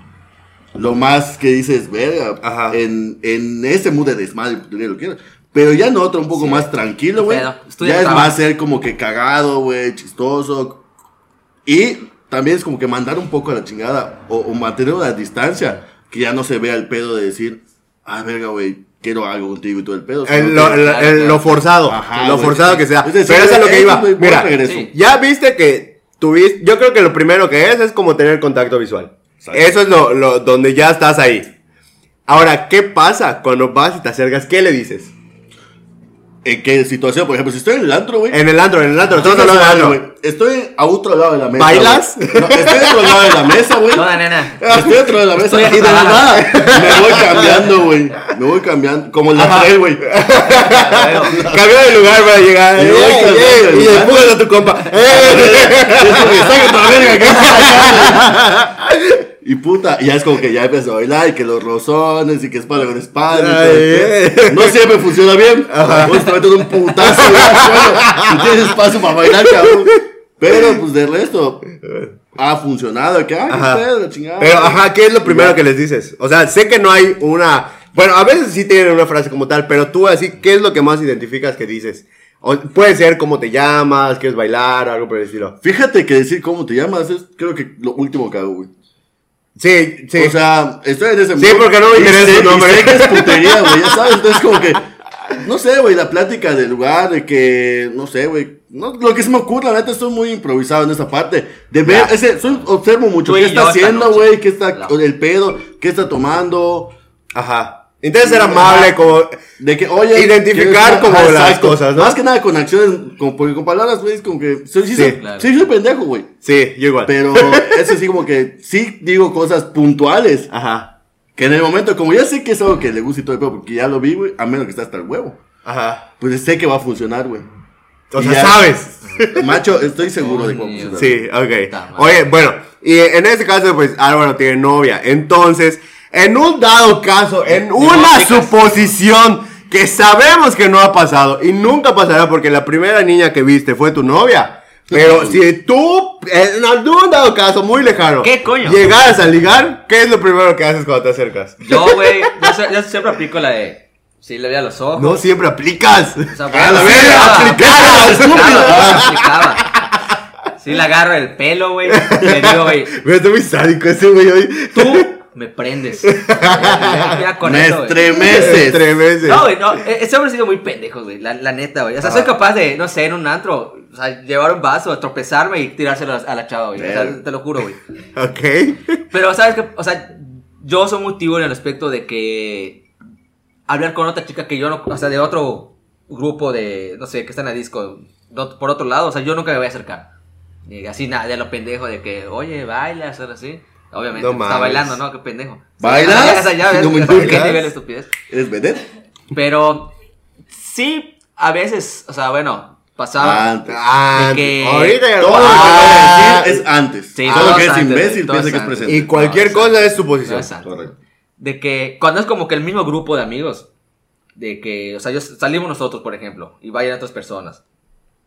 lo más que dices, verga, Ajá. en, en ese mood de desmadre, lo que. Pero ya en otro un poco Sí. más tranquilo, güey. Ya es trabajo. más ser como que cagado, güey, chistoso. Y también es como que mandar un poco a la chingada o, o mantener una distancia que ya no se vea el pedo de decir, ah, verga, güey, quiero algo contigo y todo el pedo. El- lo, el- el- lo forzado, Ajá, lo forzado que sea. Es decir, Pero eso es lo que iba. Mira. Sí. ya viste que tuviste, yo creo que lo primero que es es como tener contacto visual. Exacto. Eso es lo, lo- donde ya estás ahí. Ahora, ¿qué pasa cuando vas y te acercas? ¿Qué le dices? ¿En qué situación? Por ejemplo, si estoy en el antro, güey. En el antro, en el antro, estamos Chicas, hablando de madre, antro. güey, Estoy a otro lado de la mesa. ¿Bailas? No, estoy a otro lado de la mesa, güey. Toda nena. Estoy dentro de la mesa Estoy y de la nada me voy cambiando, güey. Me voy cambiando. Como el. Rafael, güey. Cambia de lugar para llegar. Y eh, voy eh, cambiando y empujas a tu compa. Eh. [laughs] [laughs] Y puta, y ya es como que ya empezó a bailar y que los rozones y que espalda con espalda. y todo eh. No siempre funciona bien. Vos te metes un putazo y tienes espacio para bailar, cabrón. Pero pues de resto ha funcionado. Ajá. chingada. Pero, ajá, ¿qué es lo primero que les dices? O sea, sé que no hay una. Bueno, a veces sí tienen una frase como tal, pero tú así, ¿qué es lo que más identificas que dices? O puede ser cómo te llamas, quieres bailar algo por el estilo. Fíjate que decir cómo te llamas es creo que lo último que hago, güey. Sí, sí. O sea, estoy en ese Sí, mood porque no me interesa sé- tu nombre. y sé que es putería, güey, ya sabes. Entonces, como que, no sé, güey, la plática del lugar, de que, no sé, güey. No, lo que se me ocurre, la neta, estoy muy improvisado en esa parte. De ver, Ya. ese, soy- observo mucho Tú qué está haciendo, güey, qué está, Claro. el pedo, qué está tomando. Ajá. Intenta ser amable, como. De que, oye. Identificar ¿quieres- como Ajá, las exacto. cosas, ¿no? Más que nada con acciones, como, porque con palabras, güey, es como que. Soy, sí, Sí, soy, claro. sí, soy pendejo, güey. Sí, yo igual. Pero [laughs] eso sí, como que sí digo cosas puntuales. Ajá. Que en el momento, como ya sé que es algo que le gusta y todo el pedo, porque ya lo vi, güey, a menos que está hasta el huevo. Ajá. Pues sé que va a funcionar, güey. O sea, ya- sabes. Macho, estoy seguro de que va a Coño. funcionar. Sí, ok. Oye, bueno, y en este caso, pues Álvaro tiene novia. Entonces, en un dado caso, en una suposición que sabemos que no ha pasado y nunca pasará porque la primera niña que viste fue tu novia. Pero si tú, en algún dado caso muy lejano, ¿Qué coño? llegaras a ligar, ¿qué es lo primero que haces cuando te acercas? Yo, güey, [laughs] yo, siempre aplico la de. Sí, le veía los ojos. No siempre aplicas. O sea, ¡A la [laughs] aplicaba. Sí, le agarro el pelo, güey. Le digo, güey, Güey, Estoy muy sádico ese güey hoy. tú me prendes. [laughs] Ya con Me eso, estremeces. No, güey, no, e- ese hombre ha sido muy pendejo, güey, la, la neta, güey. O sea, soy capaz de, no sé, en un antro, o sea, llevar un vaso, tropezarme y tirárselo a, la chava, güey. O sea, te lo juro, güey. [laughs] Ok. Pero, ¿sabes qué? O sea, yo soy muy tío en el aspecto de que hablar con otra chica que yo no, o sea, de otro grupo de, no sé, que está en la disco, no- por otro lado, o sea, yo nunca me voy a acercar. Y así nada, de lo pendejo de que, oye, bailas, o así. Obviamente, No está mames. bailando, ¿no? Qué pendejo. ¿Bailas? Ya, ya, ya, ya, No me ¿Qué nivel de estupidez? ¿Eres vedette? Pero sí, a veces, o sea, bueno, pasaba. Antes. De que- ahorita ya Todo lo que Ah, acabo de decir es antes. Sí, Solo todo que es antes, imbécil, piensa que es antes. presente. Y cualquier No, cosa es suposición. Antes. Correcto. De que cuando es como que el mismo grupo de amigos, de que, o sea, yo, salimos nosotros, por ejemplo, y vayan otras personas.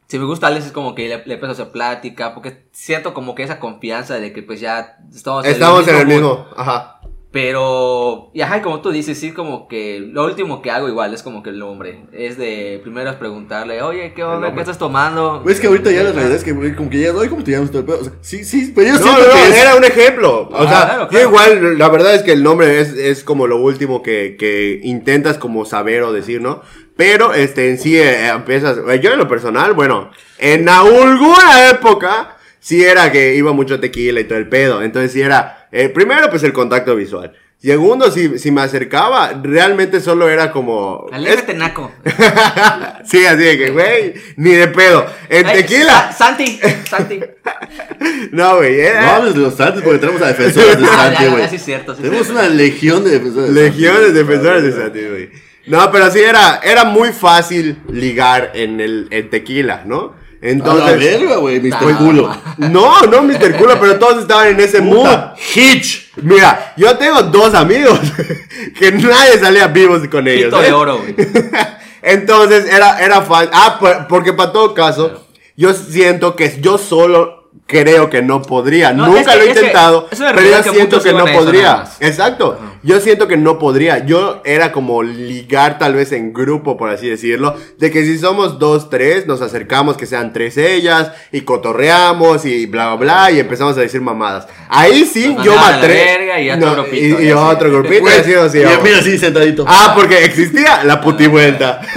Si me gusta Alex es como que le, le empiezo a hacer plática, porque siento como que esa confianza de que pues ya estamos, Estamos en el mood. mismo. Ajá. Pero, y ajá, como tú dices, sí, como que lo último que hago igual es como que el hombre. Es de primero es preguntarle, oye, ¿qué onda? ¿Qué estás tomando? Güey, es que ahorita ya la realidad es que, como que ya, oye, ¿cómo te llamas todo el pedo? O sea, sí, sí, pero yo No, siento no, que no, es- era un ejemplo. O Ah, sea, claro, yo claro. igual, la verdad es que el nombre es, es como lo último que, que intentas como saber o decir, ¿no? Pero, este, en sí, eh, empiezas, eh, yo en lo personal, bueno, en alguna época, sí era que iba mucho tequila y todo el pedo. Entonces sí era, eh, primero pues el contacto visual. Segundo, si, si me acercaba, realmente solo era como... Aléjate, naco. [laughs] sí, así de que, güey, ni de pedo. En Ay, tequila. Sa- Santi, Santi. [laughs] No, güey, era... No hables de los Santos porque tenemos a defensores de [laughs] Ah, Santi, güey. sí es cierto. sí es Tenemos cierto. una legión de defensores de Legiones de defensores de Santi, güey. No, pero sí era, era muy fácil ligar en el en tequila, ¿no? A la Entonces. verga, güey, Mr. Ah, Culo. No, no, Mr. Culo, pero todos estaban en ese mood. Puta, Hitch. Mira, yo tengo dos amigos [laughs] que nadie salía vivos con ellos. Pito ¿eh? de oro, güey. [laughs] Entonces era, era fácil. Ah, por- porque para todo caso, yo siento que yo solo creo que no podría. No, Nunca es que- lo he es que intentado, es pero yo que siento muchos que no podría. Exacto. Yo siento que no podría. Yo era como ligar tal vez en grupo, por así decirlo. De que si somos dos, tres, nos acercamos que sean tres ellas y cotorreamos y bla, bla, bla y empezamos a decir mamadas. Ahí sí, Nos yo me a atrevo. y otro grupito, Y, y y así. otro [laughs] grupito. Güey, y así y mira así sentadito. Ah, porque existía la putivuelta. [laughs]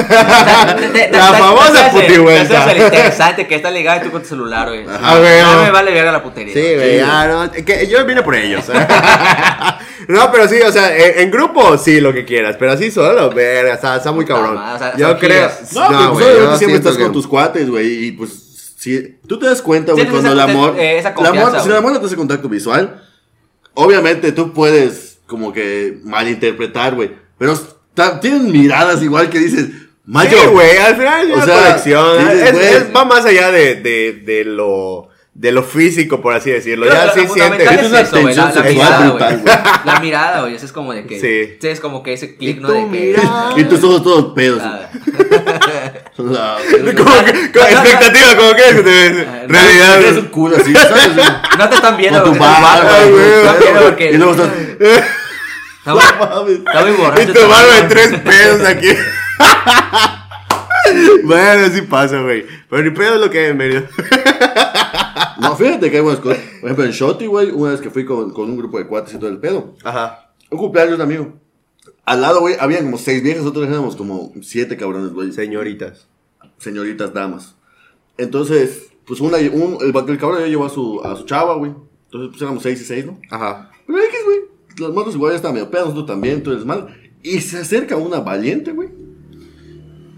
la famosa Eso es putivuelta. el interesante que está ligado y tú con tu celular, güey. Ajá, güey. No me vale verga la putería. Sí, güey, no, yo vine por ellos. [laughs] no, pero sí, o sea, en, en grupo sí, lo que quieras, pero así solo, verga, está, está muy cabrón. o sea, yo creo. No, güey, pues yo siempre estás con tus cuates, güey, y pues si tú te das cuenta, güey, cuando el amor, eh, esa el amor, si el amor no te hace contacto visual, obviamente tú puedes como que malinterpretar, güey, pero tienen miradas igual que dices, mayo, Sí, güey, al final es O sea, conexión. dices, es- va más allá de, de, de lo. De lo físico, por así decirlo. Creo Ya sí fundamental Es una eso, la, tensión la sexual mirada, brutal, güey. [laughs] La mirada, güey, eso es como de que... Sí. Sí, es como que ese click, ¿no? De que... mirada. [laughs] y tus ojos todos pedos. Ah, La- [laughs] Como que- como expectativa, como que Ah, realidad. Tienes un culo así, ¿sabes? No te están viendo, Con tu güey, barba, güey, viendo, están viendo porque... Y luego estás, Está muy- está muy borracho. Y tu este barba de tres pedos aquí. bueno, así pasa, güey. Pero ni pedo es lo que hay en medio. No, fíjate que hay buenas cosas. Por ejemplo, en Shotty, güey, una vez que fui con, con un grupo de cuates y todo el pedo. Ajá. Un cumpleaños de un amigo. Al lado, güey, habían como seis viejas, nosotros éramos como siete cabrones, güey. Señoritas. Señoritas damas. Entonces, pues una, un, el, el cabrón ya llevó a su, a su chava, güey. Entonces, pues éramos seis y seis, ¿no? Ajá. Pero X, güey. Los motos igual ya estaban medio pedos, nosotros también, todo es mal. Y se acerca una valiente, güey.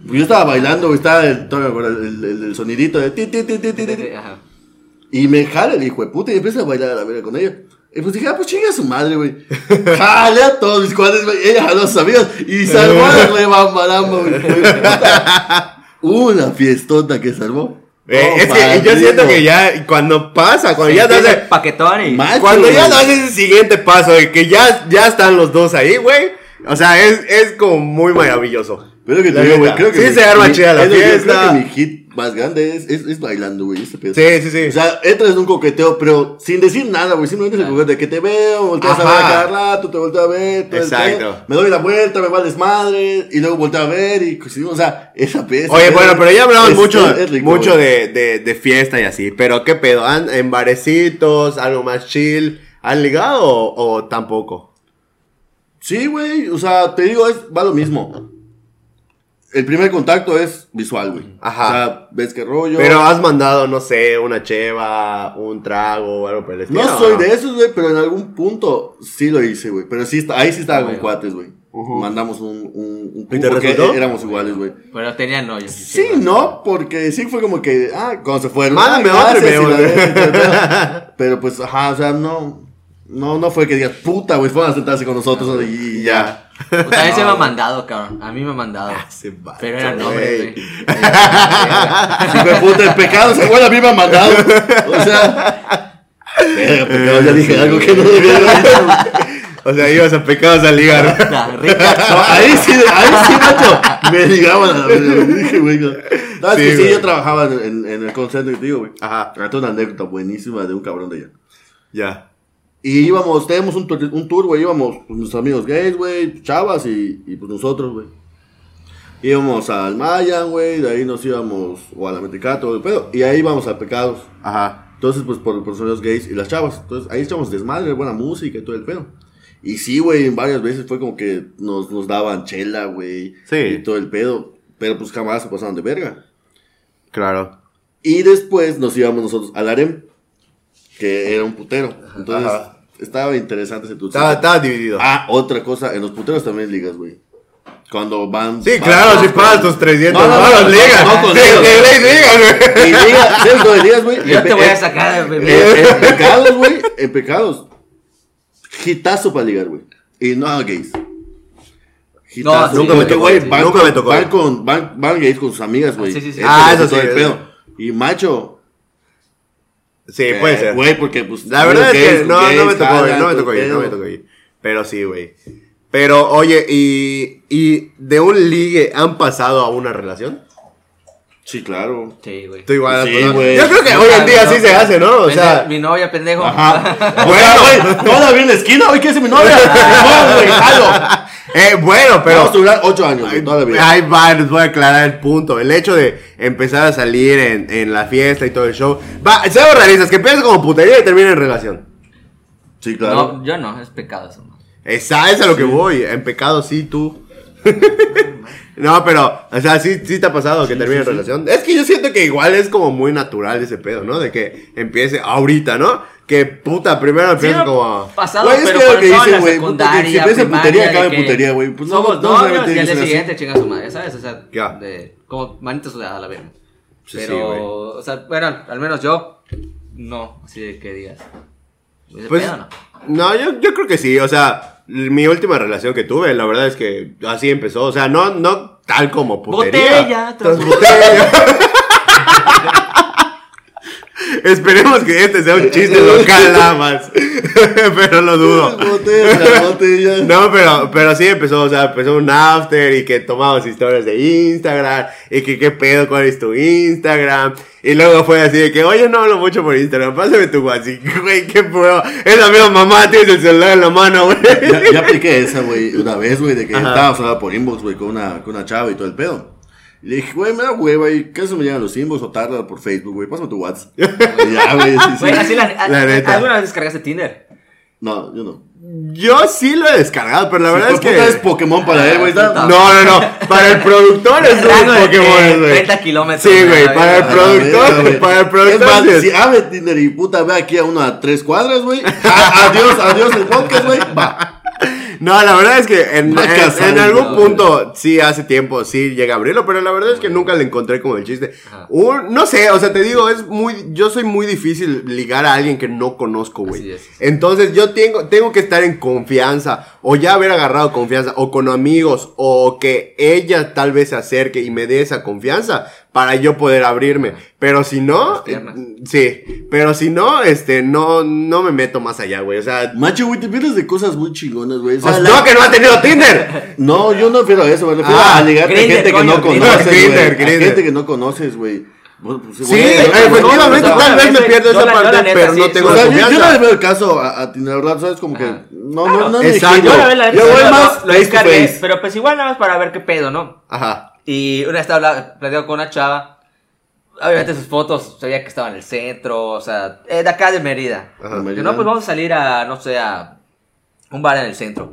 Pues yo estaba bailando, güey, estaba el, sonidito de ti, ti, ti, ti, ti, ti, ti. Ajá. Y me jala el hijo de puta y empieza a bailar a la verga con ella. Y pues dije, ah, pues chinga a su madre, güey. [laughs] Jale a todos mis cuates, güey. Ella jaló a sus amigos y salvó a la rebambaramba, güey. Puta. [laughs] Una fiestota que salvó. Eh, Oh, es que yo siento que ya cuando pasa, cuando ya Ese hace, paquetón y... Macho, cuando ya güey. das ese siguiente paso de que ya, ya están los dos ahí, güey. O sea, es, es como muy maravilloso. Pero que te digo, güey, creo que. Sí mi- se arma mi- chida la fiesta. Creo que mi hit más grande es, es, es bailando, güey. Este pedo. Sí, sí, sí. O sea, entras en un coqueteo, pero sin decir nada, güey. Simplemente es el coqueteo de que te veo, volteas a ver a cada rato, te volteo a ver. todo el Exacto. Me doy la vuelta, me va al desmadre, y luego volteo a ver, y coincidimos. O sea, esa pesa. Oye, bueno, pero ya hablamos Es- mucho, es- es rico, mucho de, de, de fiesta y así. Pero, ¿qué pedo? ¿Han, ¿En barecitos, algo más chill? ¿Han ligado o, o tampoco? Sí, güey. O sea, te digo, es, va lo mismo. El primer contacto es visual, güey. Ajá. O sea, ves qué rollo. Pero has mandado, no sé, una cheva, un trago o algo por el estilo. No soy de esos, güey, pero en algún punto sí lo hice, güey. Pero sí, está- ahí sí estaba con cuates, güey. Mandamos un... un, un ¿Y te porque resultó? éramos iguales, güey. Pero tenían novios. Sí, no, porque sí fue como que, ah, cuando se fueron. Mándame ah, otro y gracias, me y la voy. verga, [laughs] Pero pues, ajá, o sea, no, no, no fue que digas, puta, güey, fueron a sentarse con nosotros y, y ya. Pues también se me ha mandado, cabrón. A mí me ha mandado. Ese vato, Pero eran güey. hombres, güey. Sí, fue puta, el pecado se fue a mí me ha mandado. O sea, verga, pecado, ya dije algo que no debía haber dicho. O sea, ibas a pecados a ligar. Rica. [laughs] No, ahí sí, ahí sí, macho, me ligaban a la verga. Dije, güey, no. No, es Sí, que sí, güey. yo trabajaba en, en, el call center, te digo, güey. Ajá, Traté una anécdota buenísima de un cabrón de allá. ya. Y íbamos, teníamos un, tour- un tour, güey, íbamos pues, nuestros amigos gays, güey, chavas y, y pues nosotros, güey. Íbamos al Mayan, güey, de ahí nos íbamos, o a la Metricato, todo el pedo, y ahí íbamos a Pecados. Ajá. Entonces, pues por, por los amigos gays y las chavas. Entonces, ahí echamos desmadre, buena música y todo el pedo. Y sí, güey, varias veces fue como que nos, nos daban chela, güey, Sí. y todo el pedo, pero pues jamás se pasaban de verga. Claro. Y después nos íbamos nosotros al harem, que era un putero. Entonces, Ajá. Estaba interesante ese tuzo. Estaba, estaba dividido. Ah, otra cosa, en los puteros también ligas, güey. Cuando van. Sí, van- claro, si pagas tus 300 No, no, no, no, ligas. no, Sí, ley ligas, güey. Y ligas, ¿sabes lo de ligas, güey? [laughs] Yo En te voy a sacar de En, en pecados, güey. En pecados. Hitazo para ligar, güey. Y no a gays. Hitazo. sí, nunca me tocó, güey, sí, van, nunca con, me tocó. van, con, van, van gays con sus amigas, güey. Sí, sí, sí. Ese Ah, es eso sí, el eso pedo. Y macho. Sí, eh, puede ser. Güey, porque pues. La verdad es gays, que no, gays, no me tocó ir, no me tocó ir, no me tocó ir. Pero sí, güey. Pero, oye, ¿y, ¿y de un ligue han pasado a una relación? Sí, claro. Sí, güey. Tú igual. Sí, güey. Yo creo que hoy en día sí se hace, ¿no? O sea, mi novia, pendejo. Ajá. [laughs] Bueno. Güey, todavía en la esquina, güey, ¿qué es mi novia? [laughs] No, güey, jalo. Eh, bueno, pero... Vamos a durar ocho años. Ahí va, les voy a aclarar el punto. El hecho de empezar a salir en, en la fiesta y todo el show. Va, seamos realistas, que empieza como putería y termina en relación. Sí, claro. No, yo no, es pecado eso. Esa es a lo que voy. En pecado sí, tú. [laughs] no, pero, o sea, sí, sí te ha pasado que termine en relación. Es que yo siento que igual es como muy natural ese pedo, ¿no? De que empiece ahorita, ¿no? Que puta, primero empieza Sí, como. pasado, es pero que lo que dicen, güey, si empieza putería, acaba en putería, güey. Pues no, somos no novios y al día siguiente chinga su madre, ¿sabes? O sea, Ya. de, como manita sudada la verga. Sí, sí, Pero, güey. o sea, bueno, al menos yo, no, así de que digas. ¿Ese Pues, pedo no? no, yo, yo creo que sí, o sea, mi última relación que tuve, la verdad es que así empezó, o sea, no, no tal como putería. Botella tras tras botella. [laughs] Esperemos que este sea un chiste local [laughs] nada más, [laughs] pero lo dudo. Botella, botella. No, pero, pero sí empezó, o sea, empezó un after y que tomamos historias de Instagram y que qué pedo, cuál es tu Instagram. Y luego fue así de que, oye, no hablo mucho por Instagram, pásame tu WhatsApp. [laughs] Güey, qué pedo. Es la misma mamá, tienes el celular en la mano, güey. Ya, ya apliqué esa, güey, una vez, güey, de que Ajá. estábamos hablando por inbox, güey, con una, con una chava y todo el pedo. Y le dije, güey, me da hueva y casi me llegan los inbox o tarda por Facebook, güey, pásame tu WhatsApp. [laughs] Ya, güey, sí, sí. Güey, así la, a- La neta. ¿Alguna vez descargaste Tinder? No, yo no. Yo sí lo he descargado, pero la verdad es que... es Pokémon para él, güey. [laughs] Ah, No, no, no. Para el productor es un Pokémon, güey. 30 kilómetros. Sí, güey, ¿no? para el productor, para el productor Es más, si abre Tinder y puta ve aquí a uno a tres cuadras, güey. Adiós, adiós el podcast, güey. Va. No, la verdad es que en, algún punto sí hace tiempo sí llega a abrirlo, pero la verdad es que nunca le encontré como el chiste. Un- no sé, o sea, te digo, es muy yo soy muy difícil ligar a alguien que no conozco, güey. es. Entonces yo tengo tengo que estar en confianza o ya haber agarrado confianza o con amigos o que ella tal vez se acerque y me dé esa confianza para yo poder abrirme. Pero si no, eh, sí, pero si no, este no no me meto más allá, güey. O sea, Macho, güey, te pierdes de cosas muy chingonas, güey. O sea, la- no que no ha tenido Tinder. No, yo no refiero a eso, me refiero Ah, a ligarte a gente que no conoces, güey. Gente que no conoces, güey. Pues, Sí, güey, efectivamente, no, tal vez me pierdo esa la- la parte, neta, pero sí, no tengo O sea, yo, yo no le veo el caso a, a Tinder, ¿verdad? ¿Sabes? Como que. No, no, no, Exacto. yo, la voy más lo descargué, pero pues igual nada más para ver qué pedo, ¿no? Ajá. Y una vez estaba platicando con una chava. Obviamente sus fotos, sabía que estaba en el centro, o sea, eh, de acá de Mérida. Ajá. Que no, pues vamos a salir a, no sé, a un bar en el centro.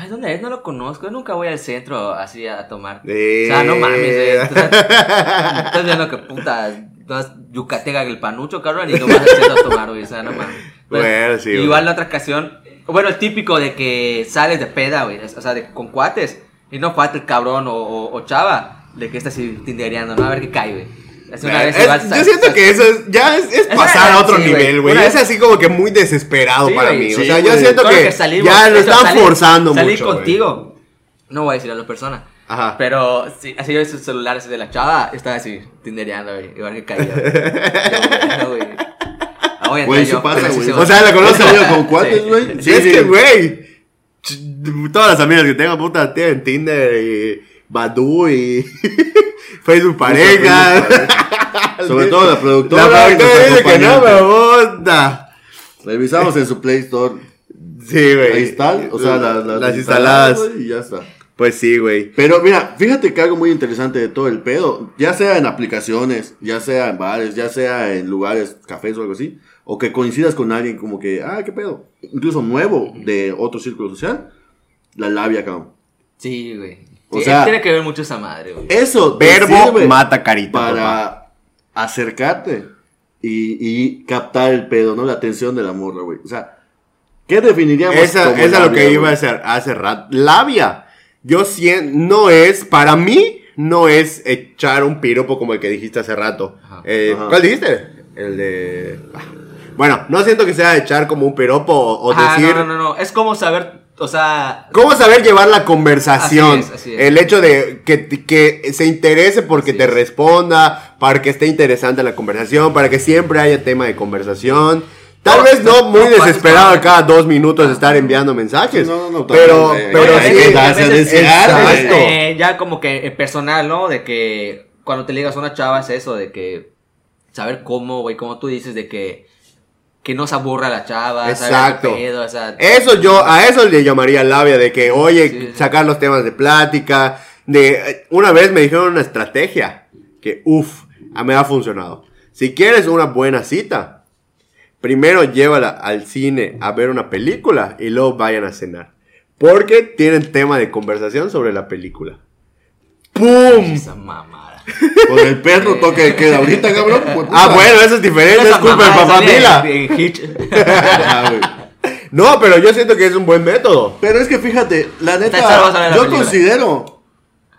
Ay, ¿dónde es? No lo conozco, yo nunca voy al centro así a tomar. Eh. O sea, no mames, eh. Estás viendo que puta, vas yucateca el panucho, cabrón, y no vas al centro a tomar, güey. O sea, no mames. Bueno, sí, Igual güey. la otra ocasión, bueno, el típico de que sales de peda, güey. O sea, de, con cuates. Y no falta el cabrón o, o, o chava de que está así tindereando, ¿no? A ver qué cae, güey. Así una vez Es- yo siento que eso es, ya es, es pasar a otro sí, nivel, güey. Es así como que muy desesperado Sí, para mí. o Sí, sea, yo siento que, que salimos, ya lo eso, están salir- forzando salir mucho. güey. contigo. No voy a decir a la persona. Ajá. Pero sí, así yo su celular así de la chava, estaba así tindereando, güey. Igual que caía. [laughs] güey. Yo, Ah, sí yo, pasa, güey. O sea, la ¿Has conozco. salido con cuates, güey? Sí, es que, güey. Todas las amigas que tengo, puta, tienen Tinder y Badu y [laughs] Facebook pareja. Sobre todo la productora. La productora dice que no, me gusta. Revisamos en su Play Store. Sí, güey. Ahí están, o sea, las, las instaladas. güey, y ya está. Pues sí, güey. Pero mira, fíjate que algo muy interesante de todo el pedo, ya sea en aplicaciones, ya sea en bares, ya sea en lugares, cafés o algo así, o que coincidas con alguien como que, ah, qué pedo, incluso nuevo de otro círculo social, la labia, cabrón. Sí, güey. O Sí, sea- tiene que ver mucho esa madre, güey. Eso Verbo mata carita. papá. para acercarte y, y captar el pedo, ¿no? La atención de la morra, güey. O sea, ¿Qué definiríamos Esa, como esa es lo que güey? iba a hacer hace rato. Labia. Yo siento, no es, para mí, no es echar un piropo como el que dijiste hace rato. Ajá. Eh, Ajá. ¿Cuál dijiste? El de... ah. Bueno, no siento que sea echar como un piropo o, o Ajá, decir... no, no, no, no. Es como saber, o sea. ¿Cómo saber llevar la conversación? Así es, así es. El hecho de que, que se interese porque Así te es. responda, para que esté interesante la conversación, para que siempre haya tema de conversación. Tal No, vez no no muy pases desesperado cada dos minutos estar enviando mensajes. No, no, no, pero, eh, pero sí. que a veces- exacto. eh, ya como que eh, personal, ¿no? De que cuando te ligas a una chava es eso, de que saber cómo, güey, como tú dices, de que que no se aburra la chava, Exacto. qué pedo, o sea, Eso yo, a eso le llamaría labia, de que, oye, Sí, sí. sacar los temas de plática. De, eh, una vez me dijeron una estrategia que, uff, me ha funcionado. Si quieres una buena cita, primero llévala al cine a ver una película y luego vayan a cenar. Porque tienen tema de conversación sobre la película. ¡Pum! esa mamada. Con el perro toque de queda ahorita, cabrón. pues, Ah, bueno, eso es diferente, es culpa mamada papá Mila. Ah. No, pero yo siento que es un buen método. Pero es que fíjate, la neta, la yo película. considero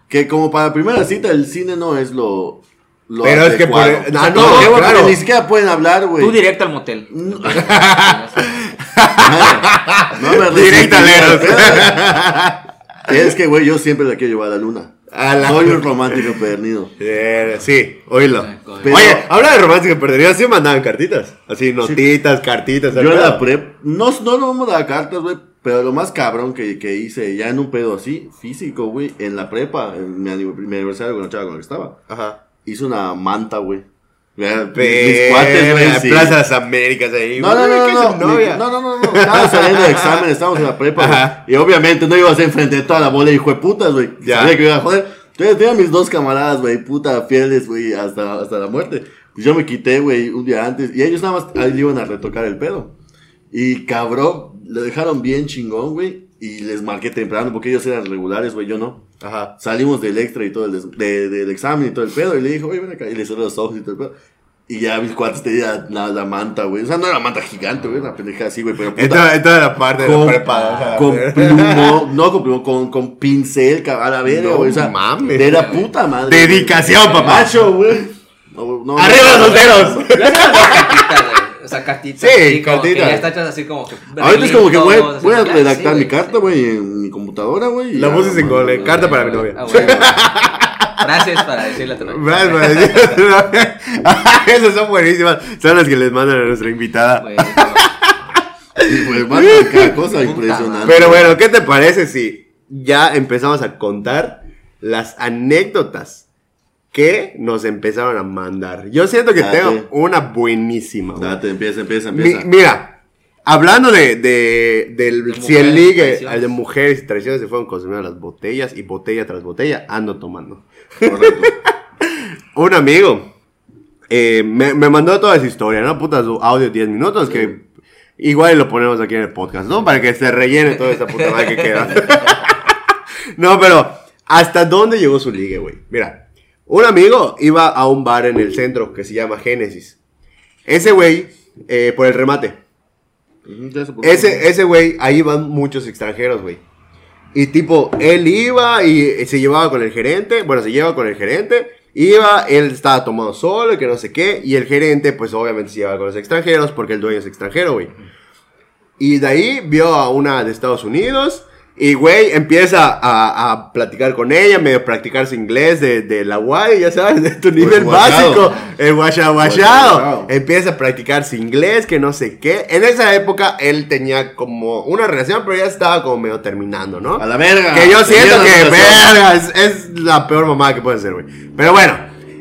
que como para primera cita el cine no es lo. lo Pero es que por- ah, no, no, porque claro. ni siquiera pueden hablar, güey. Tú directo al motel. No me Directaleros. Es que, güey, yo siempre la quiero llevar a la luna. A la- Soy un romántico perdido. Eh, sí, oílo. Pero- Oye, habla de romántica perdería, sí mandaban cartitas. Así, notitas, cartitas. Yo en la prep, no, no, no me daba cartas, güey. Pero lo más cabrón que, que hice ya en un pedo así, físico, güey, en la prepa, en mi, mi aniversario con la chava con la que estaba, Ajá. hice una manta, güey. Mis cuates, güey, en sí. Plaza de las Américas ahí. No, no, no, ¿qué no, no, no, no, no, no, estábamos [laughs] saliendo de examen, estábamos en la prepa. Ajá. Y obviamente no iba a ser enfrente de toda la bola de hijo de putas, güey. Ya. Sabía que iba a joder. Entonces tenía mis dos camaradas, güey, puta, fieles, güey, hasta, hasta la muerte. Pues yo me quité, güey, un día antes. Y ellos nada más ahí le iban a retocar el pedo. Y cabrón, lo dejaron bien chingón, güey. Y les marqué temprano porque ellos eran regulares, güey, yo no. Ajá. Salimos del extra y todo el de- del examen y todo el pedo. Y le dijo, oye, ven acá. Y le cerré los ojos y todo el pedo. Y ya mis cuates tenían la, la manta, güey. O sea, no era manta gigante, güey, una pendeja así, güey. Pero puta, Esta, esta era la parte de la con, prepa. con plumón, no con plumón, con, con pincel, a la verga, No güey. O sea, mames. de la puta madre. güey. Dedicación, papá. Macho, güey. No, no, ¡Arriba no. los solteros! Güey. O sea, cartitas. Sí, así como. Que ya está así como que. Ahorita es como que voy, a ya, redactar sí, mi güey, carta, sí. güey, en mi computadora, güey. La puse sin gole. Carta para mi no. novia. Bueno. Gracias para decirle a tu novia. Vas, vas. Esas son buenísimas. Son las que les mandan a nuestra invitada. Güey, [laughs] Y pues mandan cada cosa impresionante. Pero bueno, ¿qué te parece si ya empezamos a contar las anécdotas que nos empezaron a mandar? Yo siento que Date. tengo una buenísima. Date, empieza, empieza, Mi- empieza. mira, hablando de, de, del De si el mujeres y ligue traiciones. al de mujeres y traiciones se fueron consumiendo las botellas y botella tras botella, ando tomando. [laughs] Un amigo eh, me, me mandó toda esa historia, ¿no? Puta, su audio 10 minutos que igual lo ponemos aquí en el podcast, ¿no? Para que se rellene toda esta puta madre que queda. [laughs] no, pero ¿hasta dónde llegó su ligue, güey? Mira, un amigo iba a un bar en el centro que se llama Génesis. Ese güey, eh, por el remate. Ujú, ya se puso. Ese, ese güey, ahí van muchos extranjeros, güey. Y tipo, él iba y se llevaba con el gerente, bueno, se lleva con el gerente, iba, él estaba tomado solo y que no sé qué, y el gerente, pues obviamente se llevaba con los extranjeros porque el dueño es extranjero, güey. Y de ahí vio a una de Estados Unidos y, güey, empieza a, a platicar con ella, medio practicarse inglés de, de la guay, ya sabes, de tu nivel guachado. básico, el guachado Guachado. guachado. Empieza a practicarse inglés, que no sé qué. En esa época él tenía como una relación, pero ya estaba como medio terminando, ¿no? A la verga. Que yo siento que, verga, es, es la peor mamá que puede ser, güey. Pero bueno,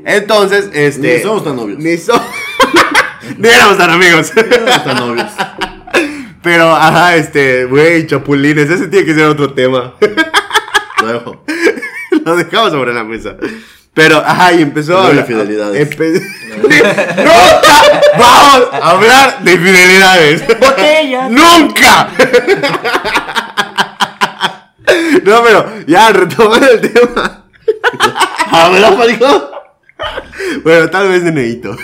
entonces, este... Ni somos tan novios. Ni so- [laughs] Ni éramos tan amigos. Ya están novios. Pero, ajá, este, güey, chapulines, ese tiene que ser otro tema. Luego. [laughs] Lo dejamos sobre la mesa. Pero, ajá, y empezó a No hablar. infidelidades. empe- [laughs] ¡Nunca vamos a hablar de infidelidades! Botellas. [laughs] ¡Nunca! No, pero ya retomando el tema. ¿Habla, marico? Bueno, tal vez de Neito.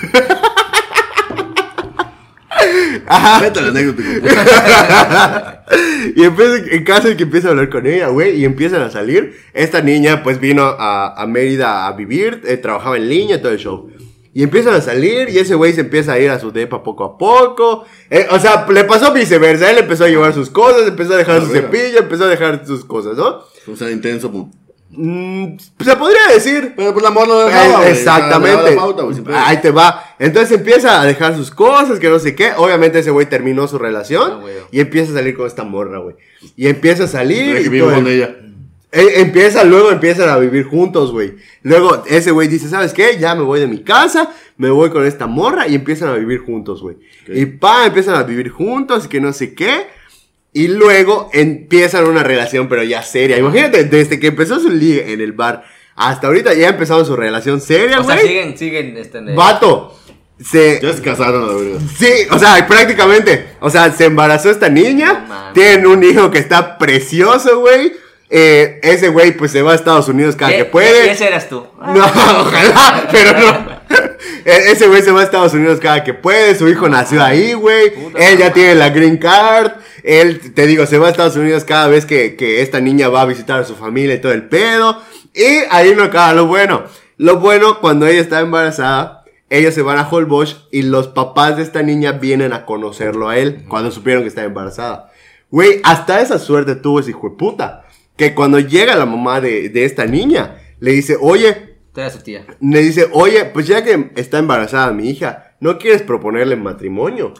La anécdota. [laughs] y empieza, en caso de que empieza a hablar con ella, güey, y empiezan a salir, esta niña pues vino a, a Mérida a vivir, eh, trabajaba en línea, todo el show. Y empiezan a salir y ese güey se empieza a ir a su depa poco a poco. Eh, o sea, le pasó viceversa. Él empezó a llevar sus cosas, empezó a dejar A su cepillo, empezó a dejar sus cosas, ¿no? O sea, intenso. Mm, se podría decir. Pero pues la amor no Eh. Exactamente. La pauta. Ahí te va. Entonces empieza a dejar sus cosas, que no sé qué. Obviamente ese güey terminó su relación Ah, y empieza a salir con esta morra, güey. Y empieza a salir. Y todo con el- ella. Eh, empieza, luego empiezan a vivir juntos, güey. Luego ese güey dice, ¿sabes qué? Ya me voy de mi casa, me voy con esta morra y empiezan a vivir juntos, güey. Y pa, empiezan a vivir juntos y que no sé qué. Y luego empiezan una relación, pero ya seria. Imagínate, desde que empezó su liga en el bar hasta ahorita ya empezaron su relación seria, O sea, güey. siguen, siguen, este, en el- Vato. Se, Ya se casaron, la verdad. Sí, o sea, prácticamente. O sea, se embarazó esta niña. Mames. tienen un hijo que está precioso, güey. Eh, ese güey, pues se va a Estados Unidos cada ¿Qué- que puede. ese eras tú. [laughs] No, ojalá, pero no. E- Ese güey se va a Estados Unidos cada que puede. Su hijo nació ahí, güey. Él ya tiene la green card. Él, te digo, se va a Estados Unidos cada vez que, que esta niña va a visitar a su familia y todo el pedo. Y ahí no acaba lo bueno. Lo bueno, cuando ella está embarazada, ellos se van a Holbox y los papás de esta niña vienen a conocerlo a él cuando supieron que estaba embarazada. Güey, hasta esa suerte tuvo ese hijo de puta. Que cuando llega la mamá de, de esta niña, le dice, oye, su tía. le dice, oye, pues ya que está embarazada mi hija, ¿no quieres proponerle matrimonio?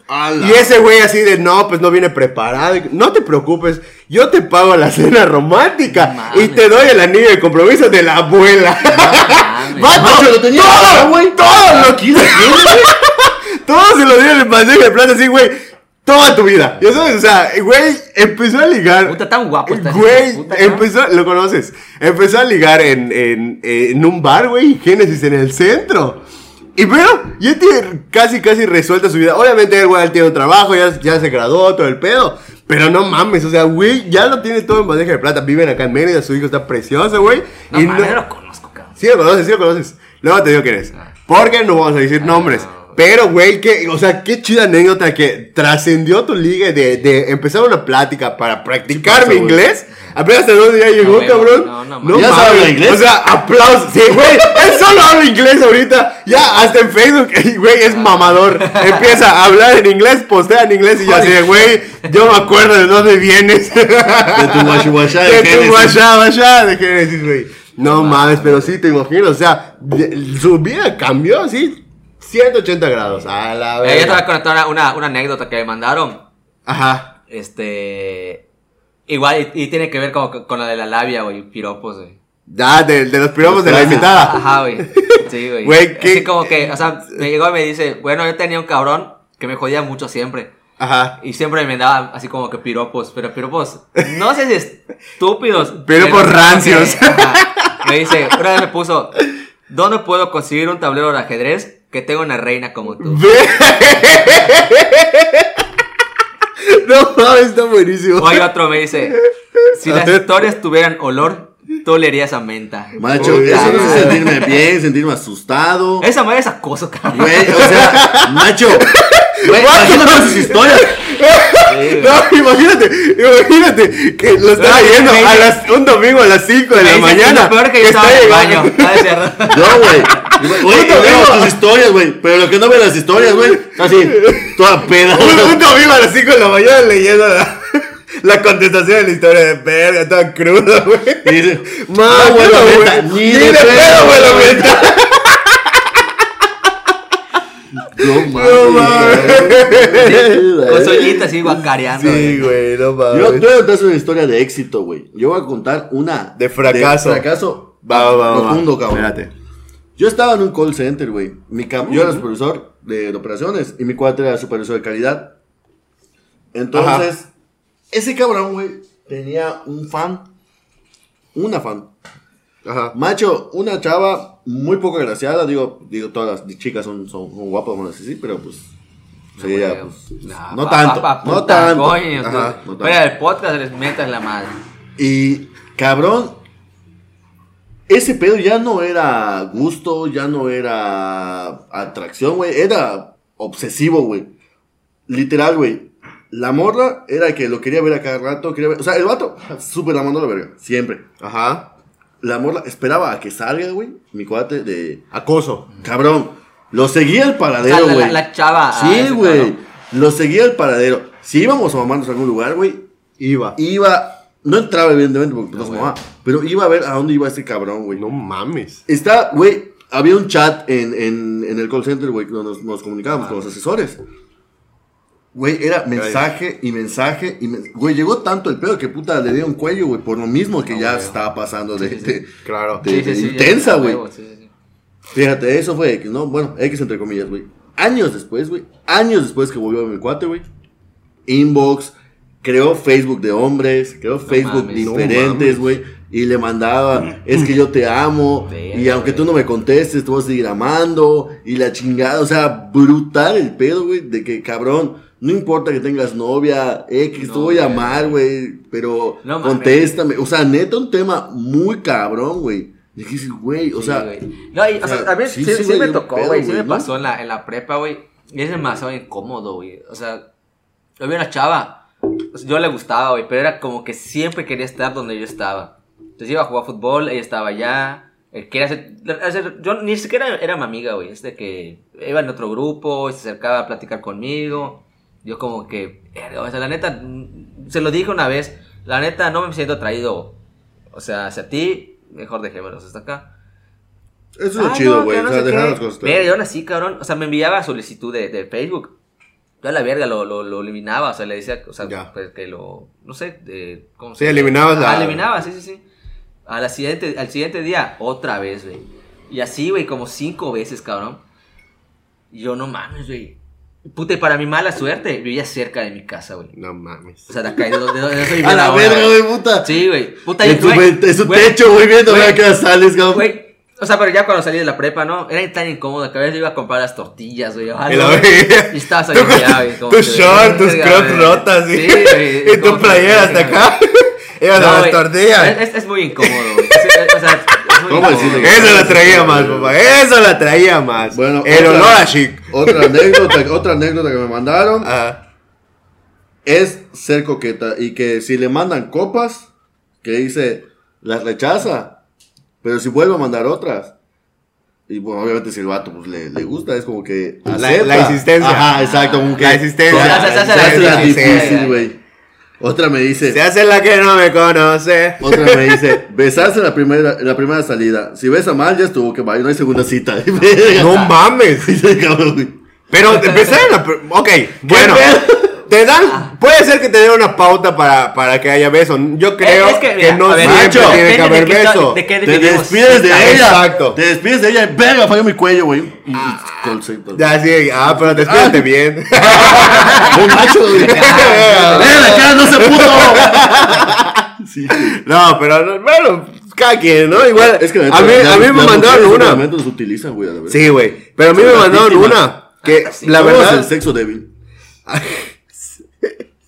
Y ese güey así de, no, pues no viene preparado. No te preocupes, yo te pago la cena romántica y te doy el anillo de compromiso de la abuela. [laughs] ¡Vato! Macho, lo tenía todo, güey. todo lo aquí, [laughs] todo se lo dieron en bandeja de plata así, güey. Toda tu vida. Ya sabes, o sea, güey, empezó a ligar. Puta, tan guapo está Güey, puta, ¿no? empezó, lo conoces. Empezó a ligar en, en, en un bar, güey, Génesis en el centro. Y pero, ya tiene casi, casi resuelta su vida. Obviamente, el güey tiene un trabajo, ya, ya se graduó, todo el pedo. Pero no mames, o sea, güey, ya lo tiene todo en bandeja de plata. Viven acá en Mérida, su hijo está precioso, güey. No, y mames, no lo conozco, cabrón. Sí lo conoces, sí lo conoces. Luego te digo quién es. Porque no vamos a decir nombres. Pero, güey, que, o sea, qué chida anécdota que trascendió tu liga de, de empezar una plática para practicar mi inglés. Apenas hasta dónde ya llegó, güey, cabrón. no, no, no ¿Ya mames. sabe inglés? O sea, aplausos. Sí, güey, él solo habla inglés ahorita. Ya, hasta en Facebook, [laughs] güey, es mamador. Empieza a hablar en inglés, postea en inglés y ya de, güey, yo me acuerdo de dónde vienes. De tu guachihuachá de [laughs] De tu Génesis. guachá, guachá de Génesis, güey. No mames, pero sí te imagino, o sea, de- su vida cambió así 180 grados. A la Eh, yo te voy a contar una, una, anécdota que me mandaron. Ajá. Este. Igual, y, y tiene que ver como que con la de la labia, güey, piropos, güey. Ya, de, de los piropos de la invitada. Ajá, güey. Sí, güey. Güey, ¿qué- Así como que, o sea, me llegó y me dice, bueno, yo tenía un cabrón que me jodía mucho siempre. Ajá. Y siempre me daba así como que piropos, pero piropos, no sé si estúpidos. [laughs] Piropos pero como que- rancios. ajá. me dice, una vez me puso, ¿dónde puedo conseguir un tablero de ajedrez que tenga una reina como tú? [laughs] No mames, está buenísimo. O hay otro me dice, si las historias tuvieran olor, tú leerías a menta. Macho, Puta eso no madre. es sentirme bien, sentirme asustado. Esa madre es acoso, cabrón. Güey, o sea, macho. Güey, imagínate sus historias. No, imagínate, imagínate que lo está viendo me a las, un domingo a las 5 de Me la mañana. Lo peor que yo estaba en el baño. Ah. No, güey. Güey, y veo tus [laughs] historias, güey. Pero lo que no ve las historias, güey. está Así, toda peda. Un, un domingo a las 5 de la mañana leyendo la, [laughs] la contestación de la historia de verga, toda cruda, güey. Y dice, [laughs] Mano, no, güey, neta, Ni de pedo, güey, la neta. No No mames. Con soñita así guacareando. Sí, güey, no Yo, mames. yo voy a contar una historia de éxito, güey. Yo voy a contar una De fracaso. De fracaso Va, va, va, va. profundo, cabrón. Espérate. Yo estaba en un call center, güey. Mi cam- Yo era supervisor de, de operaciones y mi cuate era supervisor de calidad. Entonces, ese cabrón, güey, tenía un fan. Una fan. Ajá. Macho, una chava muy poco agraciada. Digo, digo todas las chicas son, son, son guapas, decir, sí, pero pues. No, Sí, ya, pues, Nah, no pa- tanto. pa- pa- no tanto. coño, Ajá, tú- no tanto. Fuera del podcast les metas la madre. Y cabrón, ese pedo ya no era gusto, ya no era atracción, güey, era obsesivo, güey. literal, güey. La morra era que lo quería ver a cada rato. Quería ver, o sea, el vato, [laughs] súper la mandó a la verga. Siempre. Ajá. La morra esperaba a que salga, güey. Mi cuate de. Acoso. Cabrón. Lo seguía al O paradero, güey. la- la chava. ah, Sí, güey. Lo seguía al paradero. Si íbamos a mamarnos a algún lugar, güey, Iba. iba. No entraba, evidentemente, porque no, No. Pero iba a ver a dónde iba este cabrón, güey. No mames. Está, güey, había un chat en, en, en el call center, güey, donde nos, nos comunicábamos con los asesores. Güey, era mensaje y mensaje y men- Güey, llegó tanto el pedo que puta le dio un cuello, güey, por lo mismo que No, ya güey. estaba pasando de, Sí, sí, de- Claro. de- de ya, intensa, güey. huevo, sí, sí, sí. Fíjate, eso fue X, ¿no? Bueno, X entre comillas, güey. Años después, güey. Años después que volvió a mi cuate, güey. Inbox, creó Facebook de hombres, creó Facebook mames, no diferentes, mames. güey. Y le mandaba, es que yo te amo. Y aunque tú no me contestes, te voy a seguir amando. Y la chingada, o sea, brutal el pedo, güey. De que, cabrón, no importa que tengas novia, X, No, te voy a amar, güey. Pero No contéstame. O sea, neta, un tema muy cabrón, güey. Y dije, güey, o Sí, sea, güey. No, y, o sea, o sea, a mí sí, sí, sí, me un tocó, güey. Sí me ¿no? pasó en la, en la prepa, güey. Y es demasiado incómodo, güey. O sea, yo vi una chava. Yo le gustaba, güey. Pero era como que siempre quería estar donde yo estaba. Entonces iba a jugar fútbol, ella estaba allá. Quería hacer, hacer- yo ni siquiera era mi amiga, güey. Es de que iba en otro grupo, se acercaba a platicar conmigo. Yo como que, o sea, la neta, mm, se lo dije una vez. La neta, no me siento atraído, o sea, hacia ti. Mejor dejémonos hasta acá. eso es Ah, chido, no, güey. no o sea, sé dejar las cosas Mira, yo aún así, cabrón. O sea, me enviaba solicitud de, de Facebook. Yo a la verga lo, lo, lo eliminaba. O sea, le decía, o sea, Ya. pues, que lo. No sé, de, ¿cómo Sí, eliminabas la- Ah, eliminaba, sí, sí, sí. A la siguiente, al siguiente día, otra vez, güey. Y así, güey, como cinco veces, cabrón. Y yo, no mames, güey. Puta, y para mi mala suerte, vivía cerca de mi casa, güey. No mames. O sea, de acá, de donde, de [laughs] A la verga, güey, puta. Sí, güey. Puta, En tu, en su güey, techo, güey, viendo güey. a qué hora sales, cabrón. Güey, o sea, pero ya cuando salí de la prepa, ¿no? Era tan incómodo que a veces iba a comprar las tortillas, güey. ojalá, Y la. Y estaba Tú saliendo con ya, güey. tus que, shorts, tus crocs rotas, ¿sí? [laughs] Y tu playera hasta acá. [laughs] Ibas No, a las tortillas. Es, es- es muy incómodo, güey. Es- es- o sea, ¿Cómo incómodo. decirle que- Eso la traía más, papá. Eso la traía más. Bueno, el otra- olor a chic. Otra anécdota, otra anécdota que me mandaron Ajá. es ser coqueta y que si le mandan copas, que dice, las rechaza, pero si vuelve a mandar otras. Y bueno, obviamente si el vato pues, le, le gusta, es como que La- la insistencia. Ajá, exacto, como que La insistencia. se hace- la difícil. güey. Otra me dice, Se hace la que no me conoce. otra me dice, besarse en la primera, en la primera salida. Si besa mal, ya estuvo que vaya, no hay segunda cita. [laughs] No mames. [laughs] Pero empezar en la. Ok, bueno. pedo? Te dan. Puede ser que te den una pauta para, para que haya beso. Yo creo Eh, es que, que, mira, no a ver, siempre macho, tiene que haber de beso. de qué Te despides de ella. Exacto. Te despides de ella y verga, falló mi cuello, güey. Center. Ya, sí. Ah, pero despídete bien. [laughs] Muy macho, güey. [laughs] Ah, ¡Eh, la cara no se pudo! [laughs] Sí, sí. No, pero no- bueno, cada quien, ¿no? Igual. Es que a mí, a mí me mandaron una. los utilizan, güey, a la verdad. Sí, güey. Pero a mí me mandaron una. Que sí. la ¿Cómo es verdad. el sexo débil?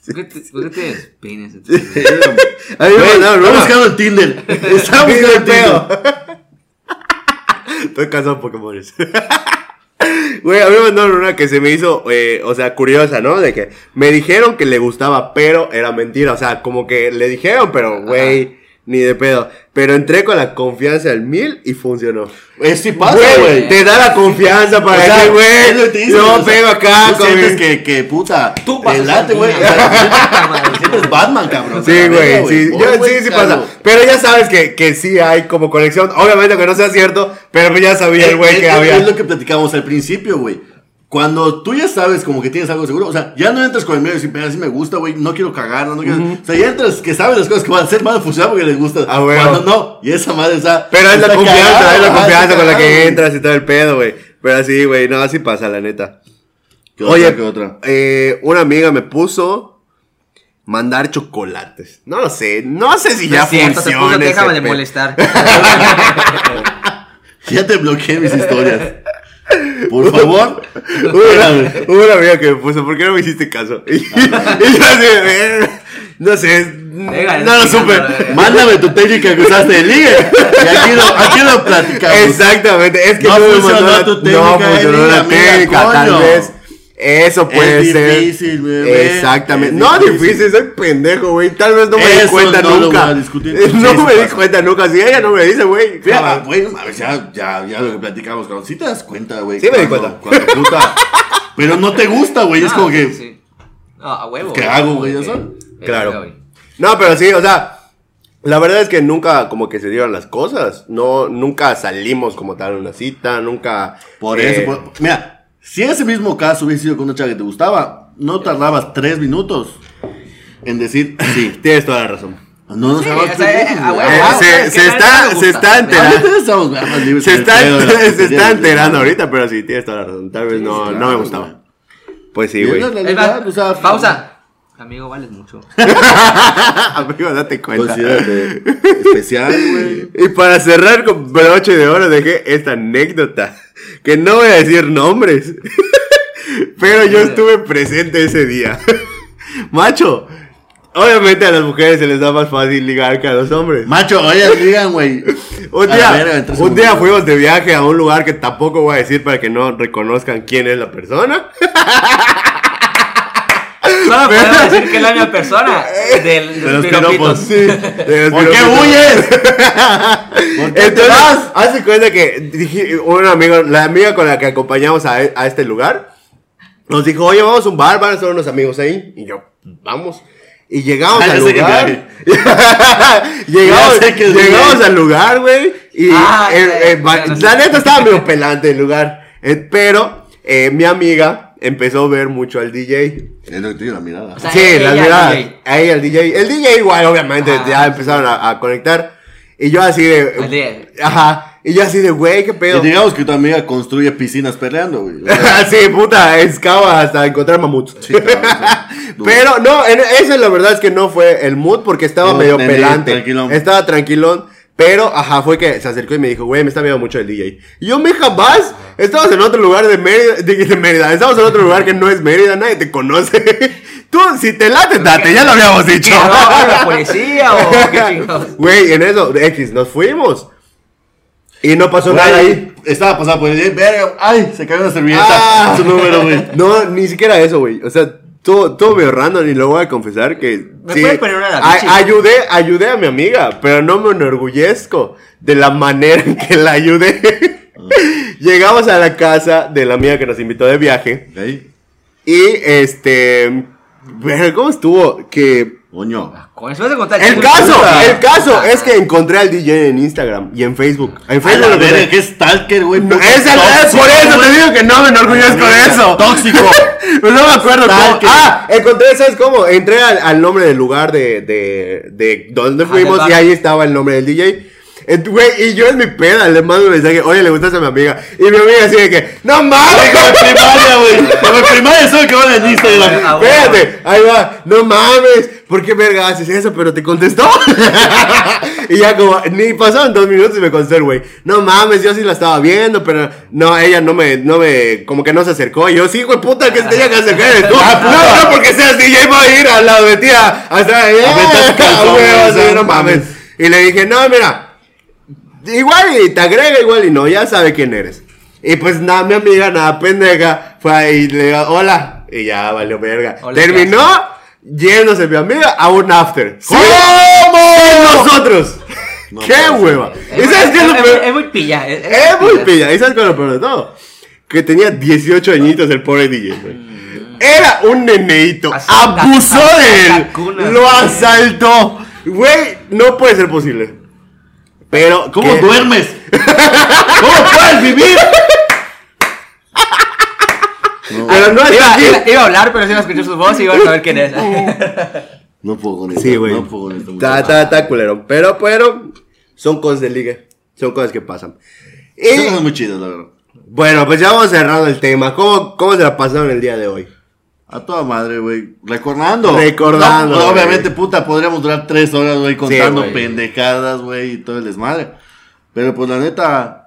¿Por qué te- penes? [laughs] A mí me mandaron una. buscando en Tinder. Está Sí, buscando en Tinder. [laughs] Estoy cansado de Pokémon. [laughs] Güey, a mí me mandaron una que se me hizo, eh, o sea, curiosa, ¿no? De que me dijeron que le gustaba, pero era mentira. O sea, como que le dijeron, pero, güey, ni de pedo. Pero entré con la confianza al mil y funcionó. Eh, sí pasa, Güey, güey. te da la confianza para O sea, decir, es lo que te güey, yo o sea, pego acá tú sientes que, que, puta, Tú ser güey. sea, [laughs] Sientes Batman, cabrón. Sí, güey, sí, yo- güey, sí, sí pasa. Pero ya sabes que, que sí hay como conexión. Obviamente que no sea cierto, pero ya sabía el güey Es- que es- había. Es lo que platicamos al principio, güey. Cuando tú ya sabes como que tienes algo seguro, o sea, ya no entras con el medio y decir, "Mira, sí me gusta, güey, no quiero cagar, no quiero... O sea, ya entras que sabes las cosas que van a hacer, van a funcionar porque les gusta. Ah, güey. Cuando no, y esa madre está... Pero es la confianza, cagada, es la confianza con la que entras y todo el pedo, güey. Pero así, güey, no, así pasa, la neta. ¿Qué otra, Oye, qué otra? eh, una amiga me puso mandar chocolates. No lo sé, no sé si No ya es cierto, te funciona. puso, ese déjame de molestar. [laughs] [laughs] Ya te bloqueé mis historias. Por favor. [laughs] Una, [laughs] una amiga que me puso, ¿por qué no me hiciste caso? Y, [laughs] y yo así, eh, no sé, Venga, no lo supe. Mándame tu técnica que usaste de ligue. Y aquí lo, aquí lo platicamos. Exactamente, es que No me funcionó mandó tu técnica no funcionó liga, la amiga, técnica, tal vez. Eso puede Es ser. difícil, bebé. Exactamente. Es no difícil. difícil, soy pendejo, güey. Tal vez no me di Eso cuenta no lo nunca. voy a discutir. [laughs] No Sí, me di cuenta nunca. Si ella no me dice, güey. Mira, jamás. güey, ya, ya, ya lo que platicamos, cabrón. Sí te das cuenta, güey. Sí me di cuando- cuenta. Cuando puta. Pero no te gusta, güey. Es Ah, como sí, que. sí. No, a huevo. ¿Qué hago, güey? Ya. Claro. No, pero sí, o sea, la verdad es que nunca como que se dieron las cosas. No, nunca salimos como tal a una cita, nunca. Por eh, eso, por- mira, si ese mismo caso hubiese sido con una chava que te gustaba, no tardabas tres minutos en decir sí. [laughs] Tienes toda la razón. No nos Sí, hagamos o sea, ah, Eh, ah, se- es se que está- se enterando. Libres Se está, [laughs] se está enterando ahorita, pero sí, tienes toda la razón. Tal vez no, no me gustaba. güey. Pues sí, güey. o sea, pausa. Amigo, vales mucho. [laughs] Amigo, date cuenta. Considérate especial, güey. Y para cerrar con broche de oro dejé esta anécdota. Que no voy a decir nombres. [laughs] Pero yo estuve presente ese día. [laughs] Macho. Obviamente a las mujeres se les da más fácil ligar que a los hombres. Macho, oye, digan, güey. [laughs] Un día, verga, un día fuimos de viaje a un lugar que tampoco voy a decir para que no reconozcan quién es la persona. Solo podemos [laughs] decir que es la misma persona del, De los piropos. De los ¿Por qué huyes? ¿Por qué te Entonces, vas? hace cuenta que dije, un amigo, la amiga con la que acompañamos a, a este lugar, nos dijo, oye, vamos a un bar, van a estar unos amigos ahí. Y yo, vamos. Y llegamos Ah, al lugar. [laughs] llegamos llegamos al lugar, güey. Y Ah, eh, ya, eh, ya no la neta estaba medio pelante el lugar. Eh, pero eh, mi amiga empezó a ver mucho al DJ. Es lo que te digo, la mirada. O sea, Sí, ella, las miradas. DJ. A ella, el DJ. El DJ igual, obviamente, Ajá. ya empezaron a, a conectar. Y yo así de... Al DJ. Ajá. Y yo así de, güey, qué Y pedo. digamos que tu amiga construye piscinas peleando, güey. [laughs] sí, puta, excava hasta encontrar mamuts. Sí, sí. [laughs] Pero no, en, ese la verdad es que no fue el mood porque estaba No, medio pelante. tranquilón. Estaba tranquilón. Pero, ajá, fue que se acercó y me dijo, güey, me está viendo mucho el DJ. Y yo, me jamás. Estamos en otro lugar de Mérida, de, de Mérida. Estamos en otro lugar que no es Mérida, nadie te conoce. [laughs] Tú, si te late, date, ya lo habíamos dicho. ¿Qué, no, la [laughs] policía o qué [laughs] chingados? Güey, en eso, X, nos fuimos. Y no pasó Güey, nada ahí. Estaba pasando por el verga, ay, se cayó una servilleta. Ah. Su número, güey. No, ni siquiera eso, güey. O sea, todo, todo medio random y lo voy a confesar que. ¿Me puedes poner una de a- ayudé, ayudé a mi amiga, pero no me enorgullezco de la manera en que la ayudé. Llegamos a la casa de la amiga que nos invitó de viaje Ahí, y este. ¿Cómo estuvo? Que. Coño. Con eso vas a contar. El caso, el caso es que encontré al DJ en Instagram y en Facebook. En Facebook lo que es stalker, güey. No, es tóxico, por eso güey. te digo que no me enorgullezco de eso. Tóxico. Pues [laughs] no me acuerdo cómo. Ah, encontré, ¿sabes cómo? Entré al, al nombre del lugar de, de, de donde fuimos y ahí estaba el nombre del DJ. Ent- Güey, y yo en mi peda le mando un mensaje, oye, le gustas a mi amiga. Y mi amiga así de que, no mames, Como en primaria, güey. Como en primaria que van en Instagram. Ah. Espérate, ahí va, no mames, ¿por qué verga haces eso? Pero te contestó. [laughs] y ya como, ni pasaron dos minutos y me contestó el güey, no mames, yo sí la estaba viendo, pero no, ella no me, no me, como que no se acercó. Y yo, sí, güey, puta, que se tenía que acercar tú. Ah, no, no, porque seas DJ, voy a ir al lado de ti a, a estar ahí. meter tu calzón, Ah, no mames. mames. Y le dije, no, mira, igual y te agrega, igual y no, ya sabe quién eres. Y pues nada, mi amiga, nada pendeja, fue ahí y le digo, hola. Y ya valió verga. Hola, Terminó yéndose mi amiga a un after. ¿Cómo? Sin nosotros. [laughs] No ¡Qué puede hueva! Es ¿Y sabes qué es lo peor? Es muy pilla. Es, Es muy pilla. ¿Y sabes qué es lo peor de todo? Que tenía 18 añitos el pobre DJ, güey. Era un neneito. Abusó de él. cunas, Lo asaltó. Güey, no puede ser posible. Pero. ¿Cómo ¿qué? duermes? ¿Cómo puedes vivir? No, Pero no es Iba, iba- iba a hablar, pero si no escuché su voz y iba a saber quién es. no puedo con esto. Sí, güey. No puedo con esto. Está, muchacho. está, está culero. Pero, pero. Son cosas de liga. Son cosas que pasan. Son cosas muy chidas, la verdad. Bueno, pues ya vamos cerrando el tema. ¿Cómo, cómo se la pasaron el día de hoy? A toda madre, güey. Recordando. Recordando, No, obviamente, puta, podríamos durar tres horas, güey, contando güey. pendejadas, güey, y todo el desmadre. Pero pues la neta.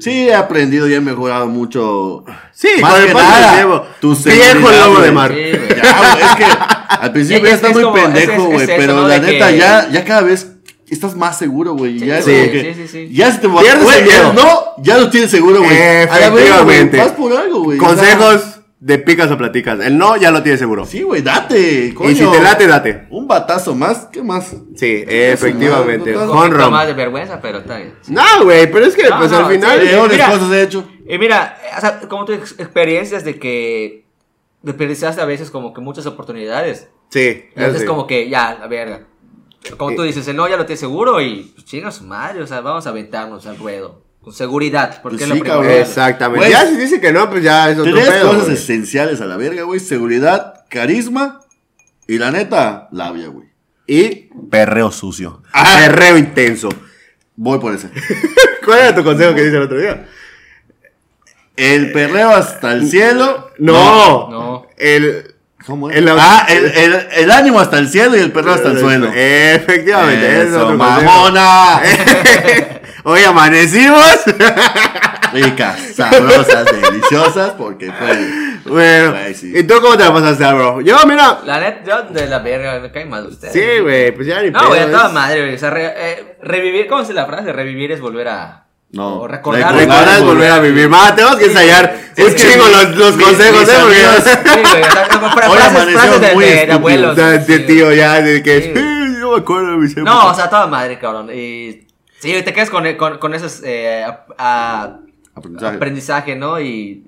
Sí, he aprendido y he mejorado mucho. Sí, Más el que nada, tiempo. tu Viejo seguridad, lobo de mar. Sí. Ya, güey, es que al [laughs] principio Ya, ya, es- estás es muy como- pendejo, güey. es pero ¿no? la neta, que- ya, ya cada vez estás más seguro, güey. y ya sí, que. sí, sí, sí. Ya se te va Pierdes el miedo. No, ya lo tienes seguro, güey, Efectivamente. Vas por algo, güey. Consejos de picas o platicas. El no ya lo tienes seguro. Sí, güey, date. Coño. y si te late, date. Un batazo más, ¿qué más? Sí, efectivamente. no, no, más de vergüenza, pero está bien. No, güey, pero es que No, pues no, al final. sí, Peores mira. cosas he hecho. Y mira, o sea, como tus ex- experiencias de que desperdiciaste a veces como que muchas oportunidades. Sí, entonces sí. como que ya, la verga. Como tú dices, el no ya lo tienes seguro y pues, chinga su madre, o sea, vamos a aventarnos al ruedo. Con seguridad, porque Pues es lo sí, cabrón. Exactamente. Ya si dice que no, pues ya es otro Tres pedo. cosas esenciales a la verga, güey. Seguridad, carisma y la neta, labia, güey. Y Perreo sucio. perreo intenso. Voy por ese. [laughs] ¿Cuál era tu consejo que dice el otro día? El perreo hasta el cielo. No. No. El. ¿Cómo es? El- ah, el, el- el ánimo hasta el cielo y el perreo hasta el suelo. Efectivamente, es Eso, consejo. mamona. [laughs] [laughs] Hoy amanecimos. Ricas, sabrosas, deliciosas, porque fue. bueno, sí. ¿y tú cómo te la pasaste, bro? Yo, mira. La neta, yo de la verga, me cae mal usted. Sí, güey, pues ya ni No, güey, a toda madre, güey. O sea, re- eh, revivir, ¿cómo es la frase? Revivir es volver a. No, O recordar. Recordar es volver a vivir. Más, tenemos que ensayar un chingo los, los mis- consejos, mis ¿eh? Porque- amigos- [laughs] Sí, güey, o sea, como fra- Hoy frases, de, muy de- de abuelos. De tío, ya, de que. Sí. "Eh, Yo me acuerdo de mis No, épocas". o sea, toda madre, cabrón. Y sí, te quedas con, con, con esos eh, a- a- Aprendizaje. aprendizaje, ¿no? Y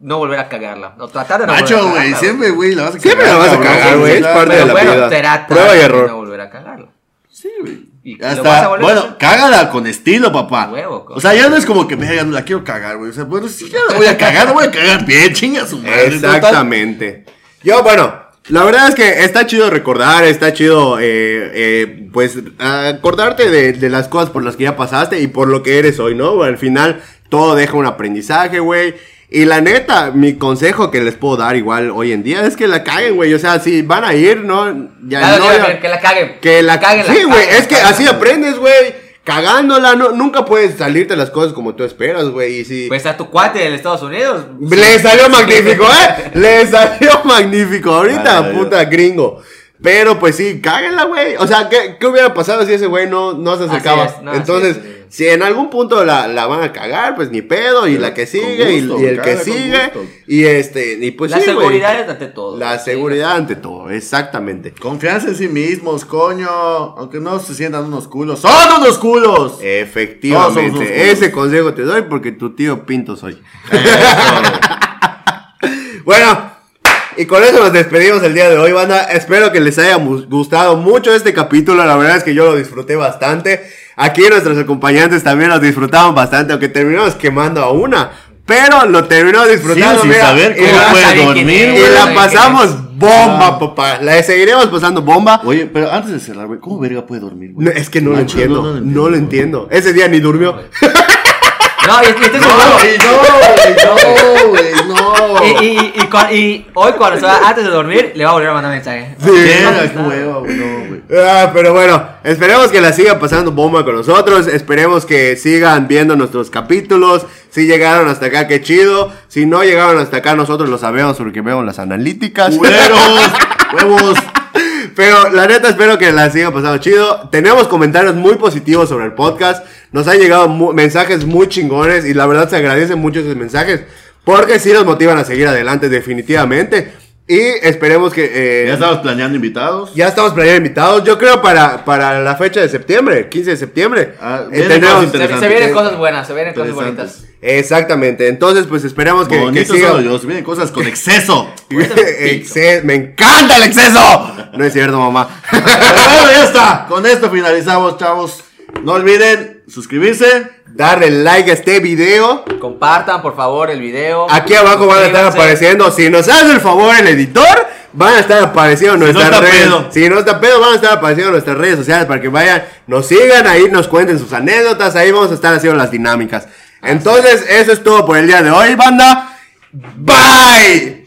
no volver a cagarla. O tratar de no Macho, volver a güey, siempre, güey, la vas a cagar. Siempre la vas a cagar, güey, es parte de Pero la bueno, vida. trata Prueba y de error. no volver a cagarla. Sí, güey. Y lo Hasta- vas a volver a bueno, hacer. cágala con estilo, papá. Huevo, o sea, ya no es como que, verga, no la quiero cagar, güey. O sea, bueno, si ya la voy a cagar, la voy a cagar bien, chinga su madre. total. Exactamente. Yo, bueno, la verdad es que está chido recordar, está chido, eh, eh, pues, acordarte de, de las cosas por las que ya pasaste y por lo que eres hoy, ¿no? Al final, todo deja un aprendizaje, güey. Y la neta, mi consejo que les puedo dar igual hoy en día es que la caguen, güey. O sea, si van a ir, ¿no? Ya Claro, no, que, ya- la- que la caguen. que la caguen. Sí, güey, es que así aprendes, güey. Cagándola, no, nunca puedes salirte las cosas como tú esperas, güey. Y si. Pues a tu cuate de Estados Unidos. Le salió [laughs] magnífico, ¿eh? Le salió magnífico. Ahorita, puta gringo. Pero pues sí, cáguenla, güey. O sea, ¿qué, qué hubiera pasado si ese güey no, no se Así acercaba? es, no, así Entonces, es, sí. si en algún punto la, la van a cagar, pues ni pedo. Y Pero la que sigue, y- gusto, y, el que sigue. Y este, y pues la sí, seguridad es ante todo. La Sí, seguridad ante todo, exactamente. Confianza en sí mismos, coño. Aunque no se sientan unos culos. ¡Son unos culos! Somos unos Efectivamente. culos. Ese consejo te doy porque tu tío Pinto soy. Eso. [laughs] Bueno, y con eso nos despedimos el día de hoy, banda. Espero que les haya gustado mucho este capítulo. La verdad es que yo lo disfruté bastante. Aquí nuestros acompañantes también lo disfrutaron bastante, aunque terminamos quemando a una. Pero lo terminó disfrutando. sin mira, saber y cómo puede dormir, Y güey. la pasamos bomba, papá. La seguiremos pasando bomba. Oye, pero antes de cerrar, güey, ¿cómo verga puede dormir, güey? No, es que no lo entiendo. no, no lo No, entiendo. Ese día ni durmió. [laughs] No, y, estoy No, seguro. güey, no, güey, no, güey, no. Y, y, y, y cua- y hoy, cuando se va, antes de dormir, le va a volver a mandar mensaje. Sí. No, güey. Ah, pero bueno, esperemos que la sigan pasando bomba con nosotros. Esperemos que sigan viendo nuestros capítulos. Si llegaron hasta acá, qué chido. Si no llegaron hasta acá, nosotros lo sabemos porque vemos las analíticas. Culeros, [laughs] huevos. Pero la neta espero que la sigan pasando chido. Tenemos comentarios muy positivos sobre el podcast. Nos han llegado mu- mensajes muy chingones y la verdad se agradecen mucho esos mensajes porque sí nos motivan a seguir adelante definitivamente. Y esperemos que... eh, Ya estamos planeando invitados. ya estamos planeando invitados. Yo creo para, para la fecha de septiembre, 15 de septiembre. Ah, Eh, cosas Se, se vienen cosas buenas, se vienen cosas bonitas. Exactamente. Entonces, pues esperemos que, que yo, se vienen cosas con exceso. [laughs] Exce- Me encanta el exceso. No es cierto, mamá. Pero [laughs] bueno, ya está. Con esto finalizamos, chavos. No olviden suscribirse. Darle like a este video. Compartan, por favor, el video. Aquí abajo van a estar apareciendo. Si nos hace el favor el editor, van a estar apareciendo nuestras está redes. pedo. Si no está pedo, van a estar apareciendo nuestras redes sociales para que vayan, nos sigan ahí, nos cuenten sus anécdotas. Ahí vamos a estar haciendo las dinámicas. Entonces, eso es todo por el día de hoy, banda. Bye.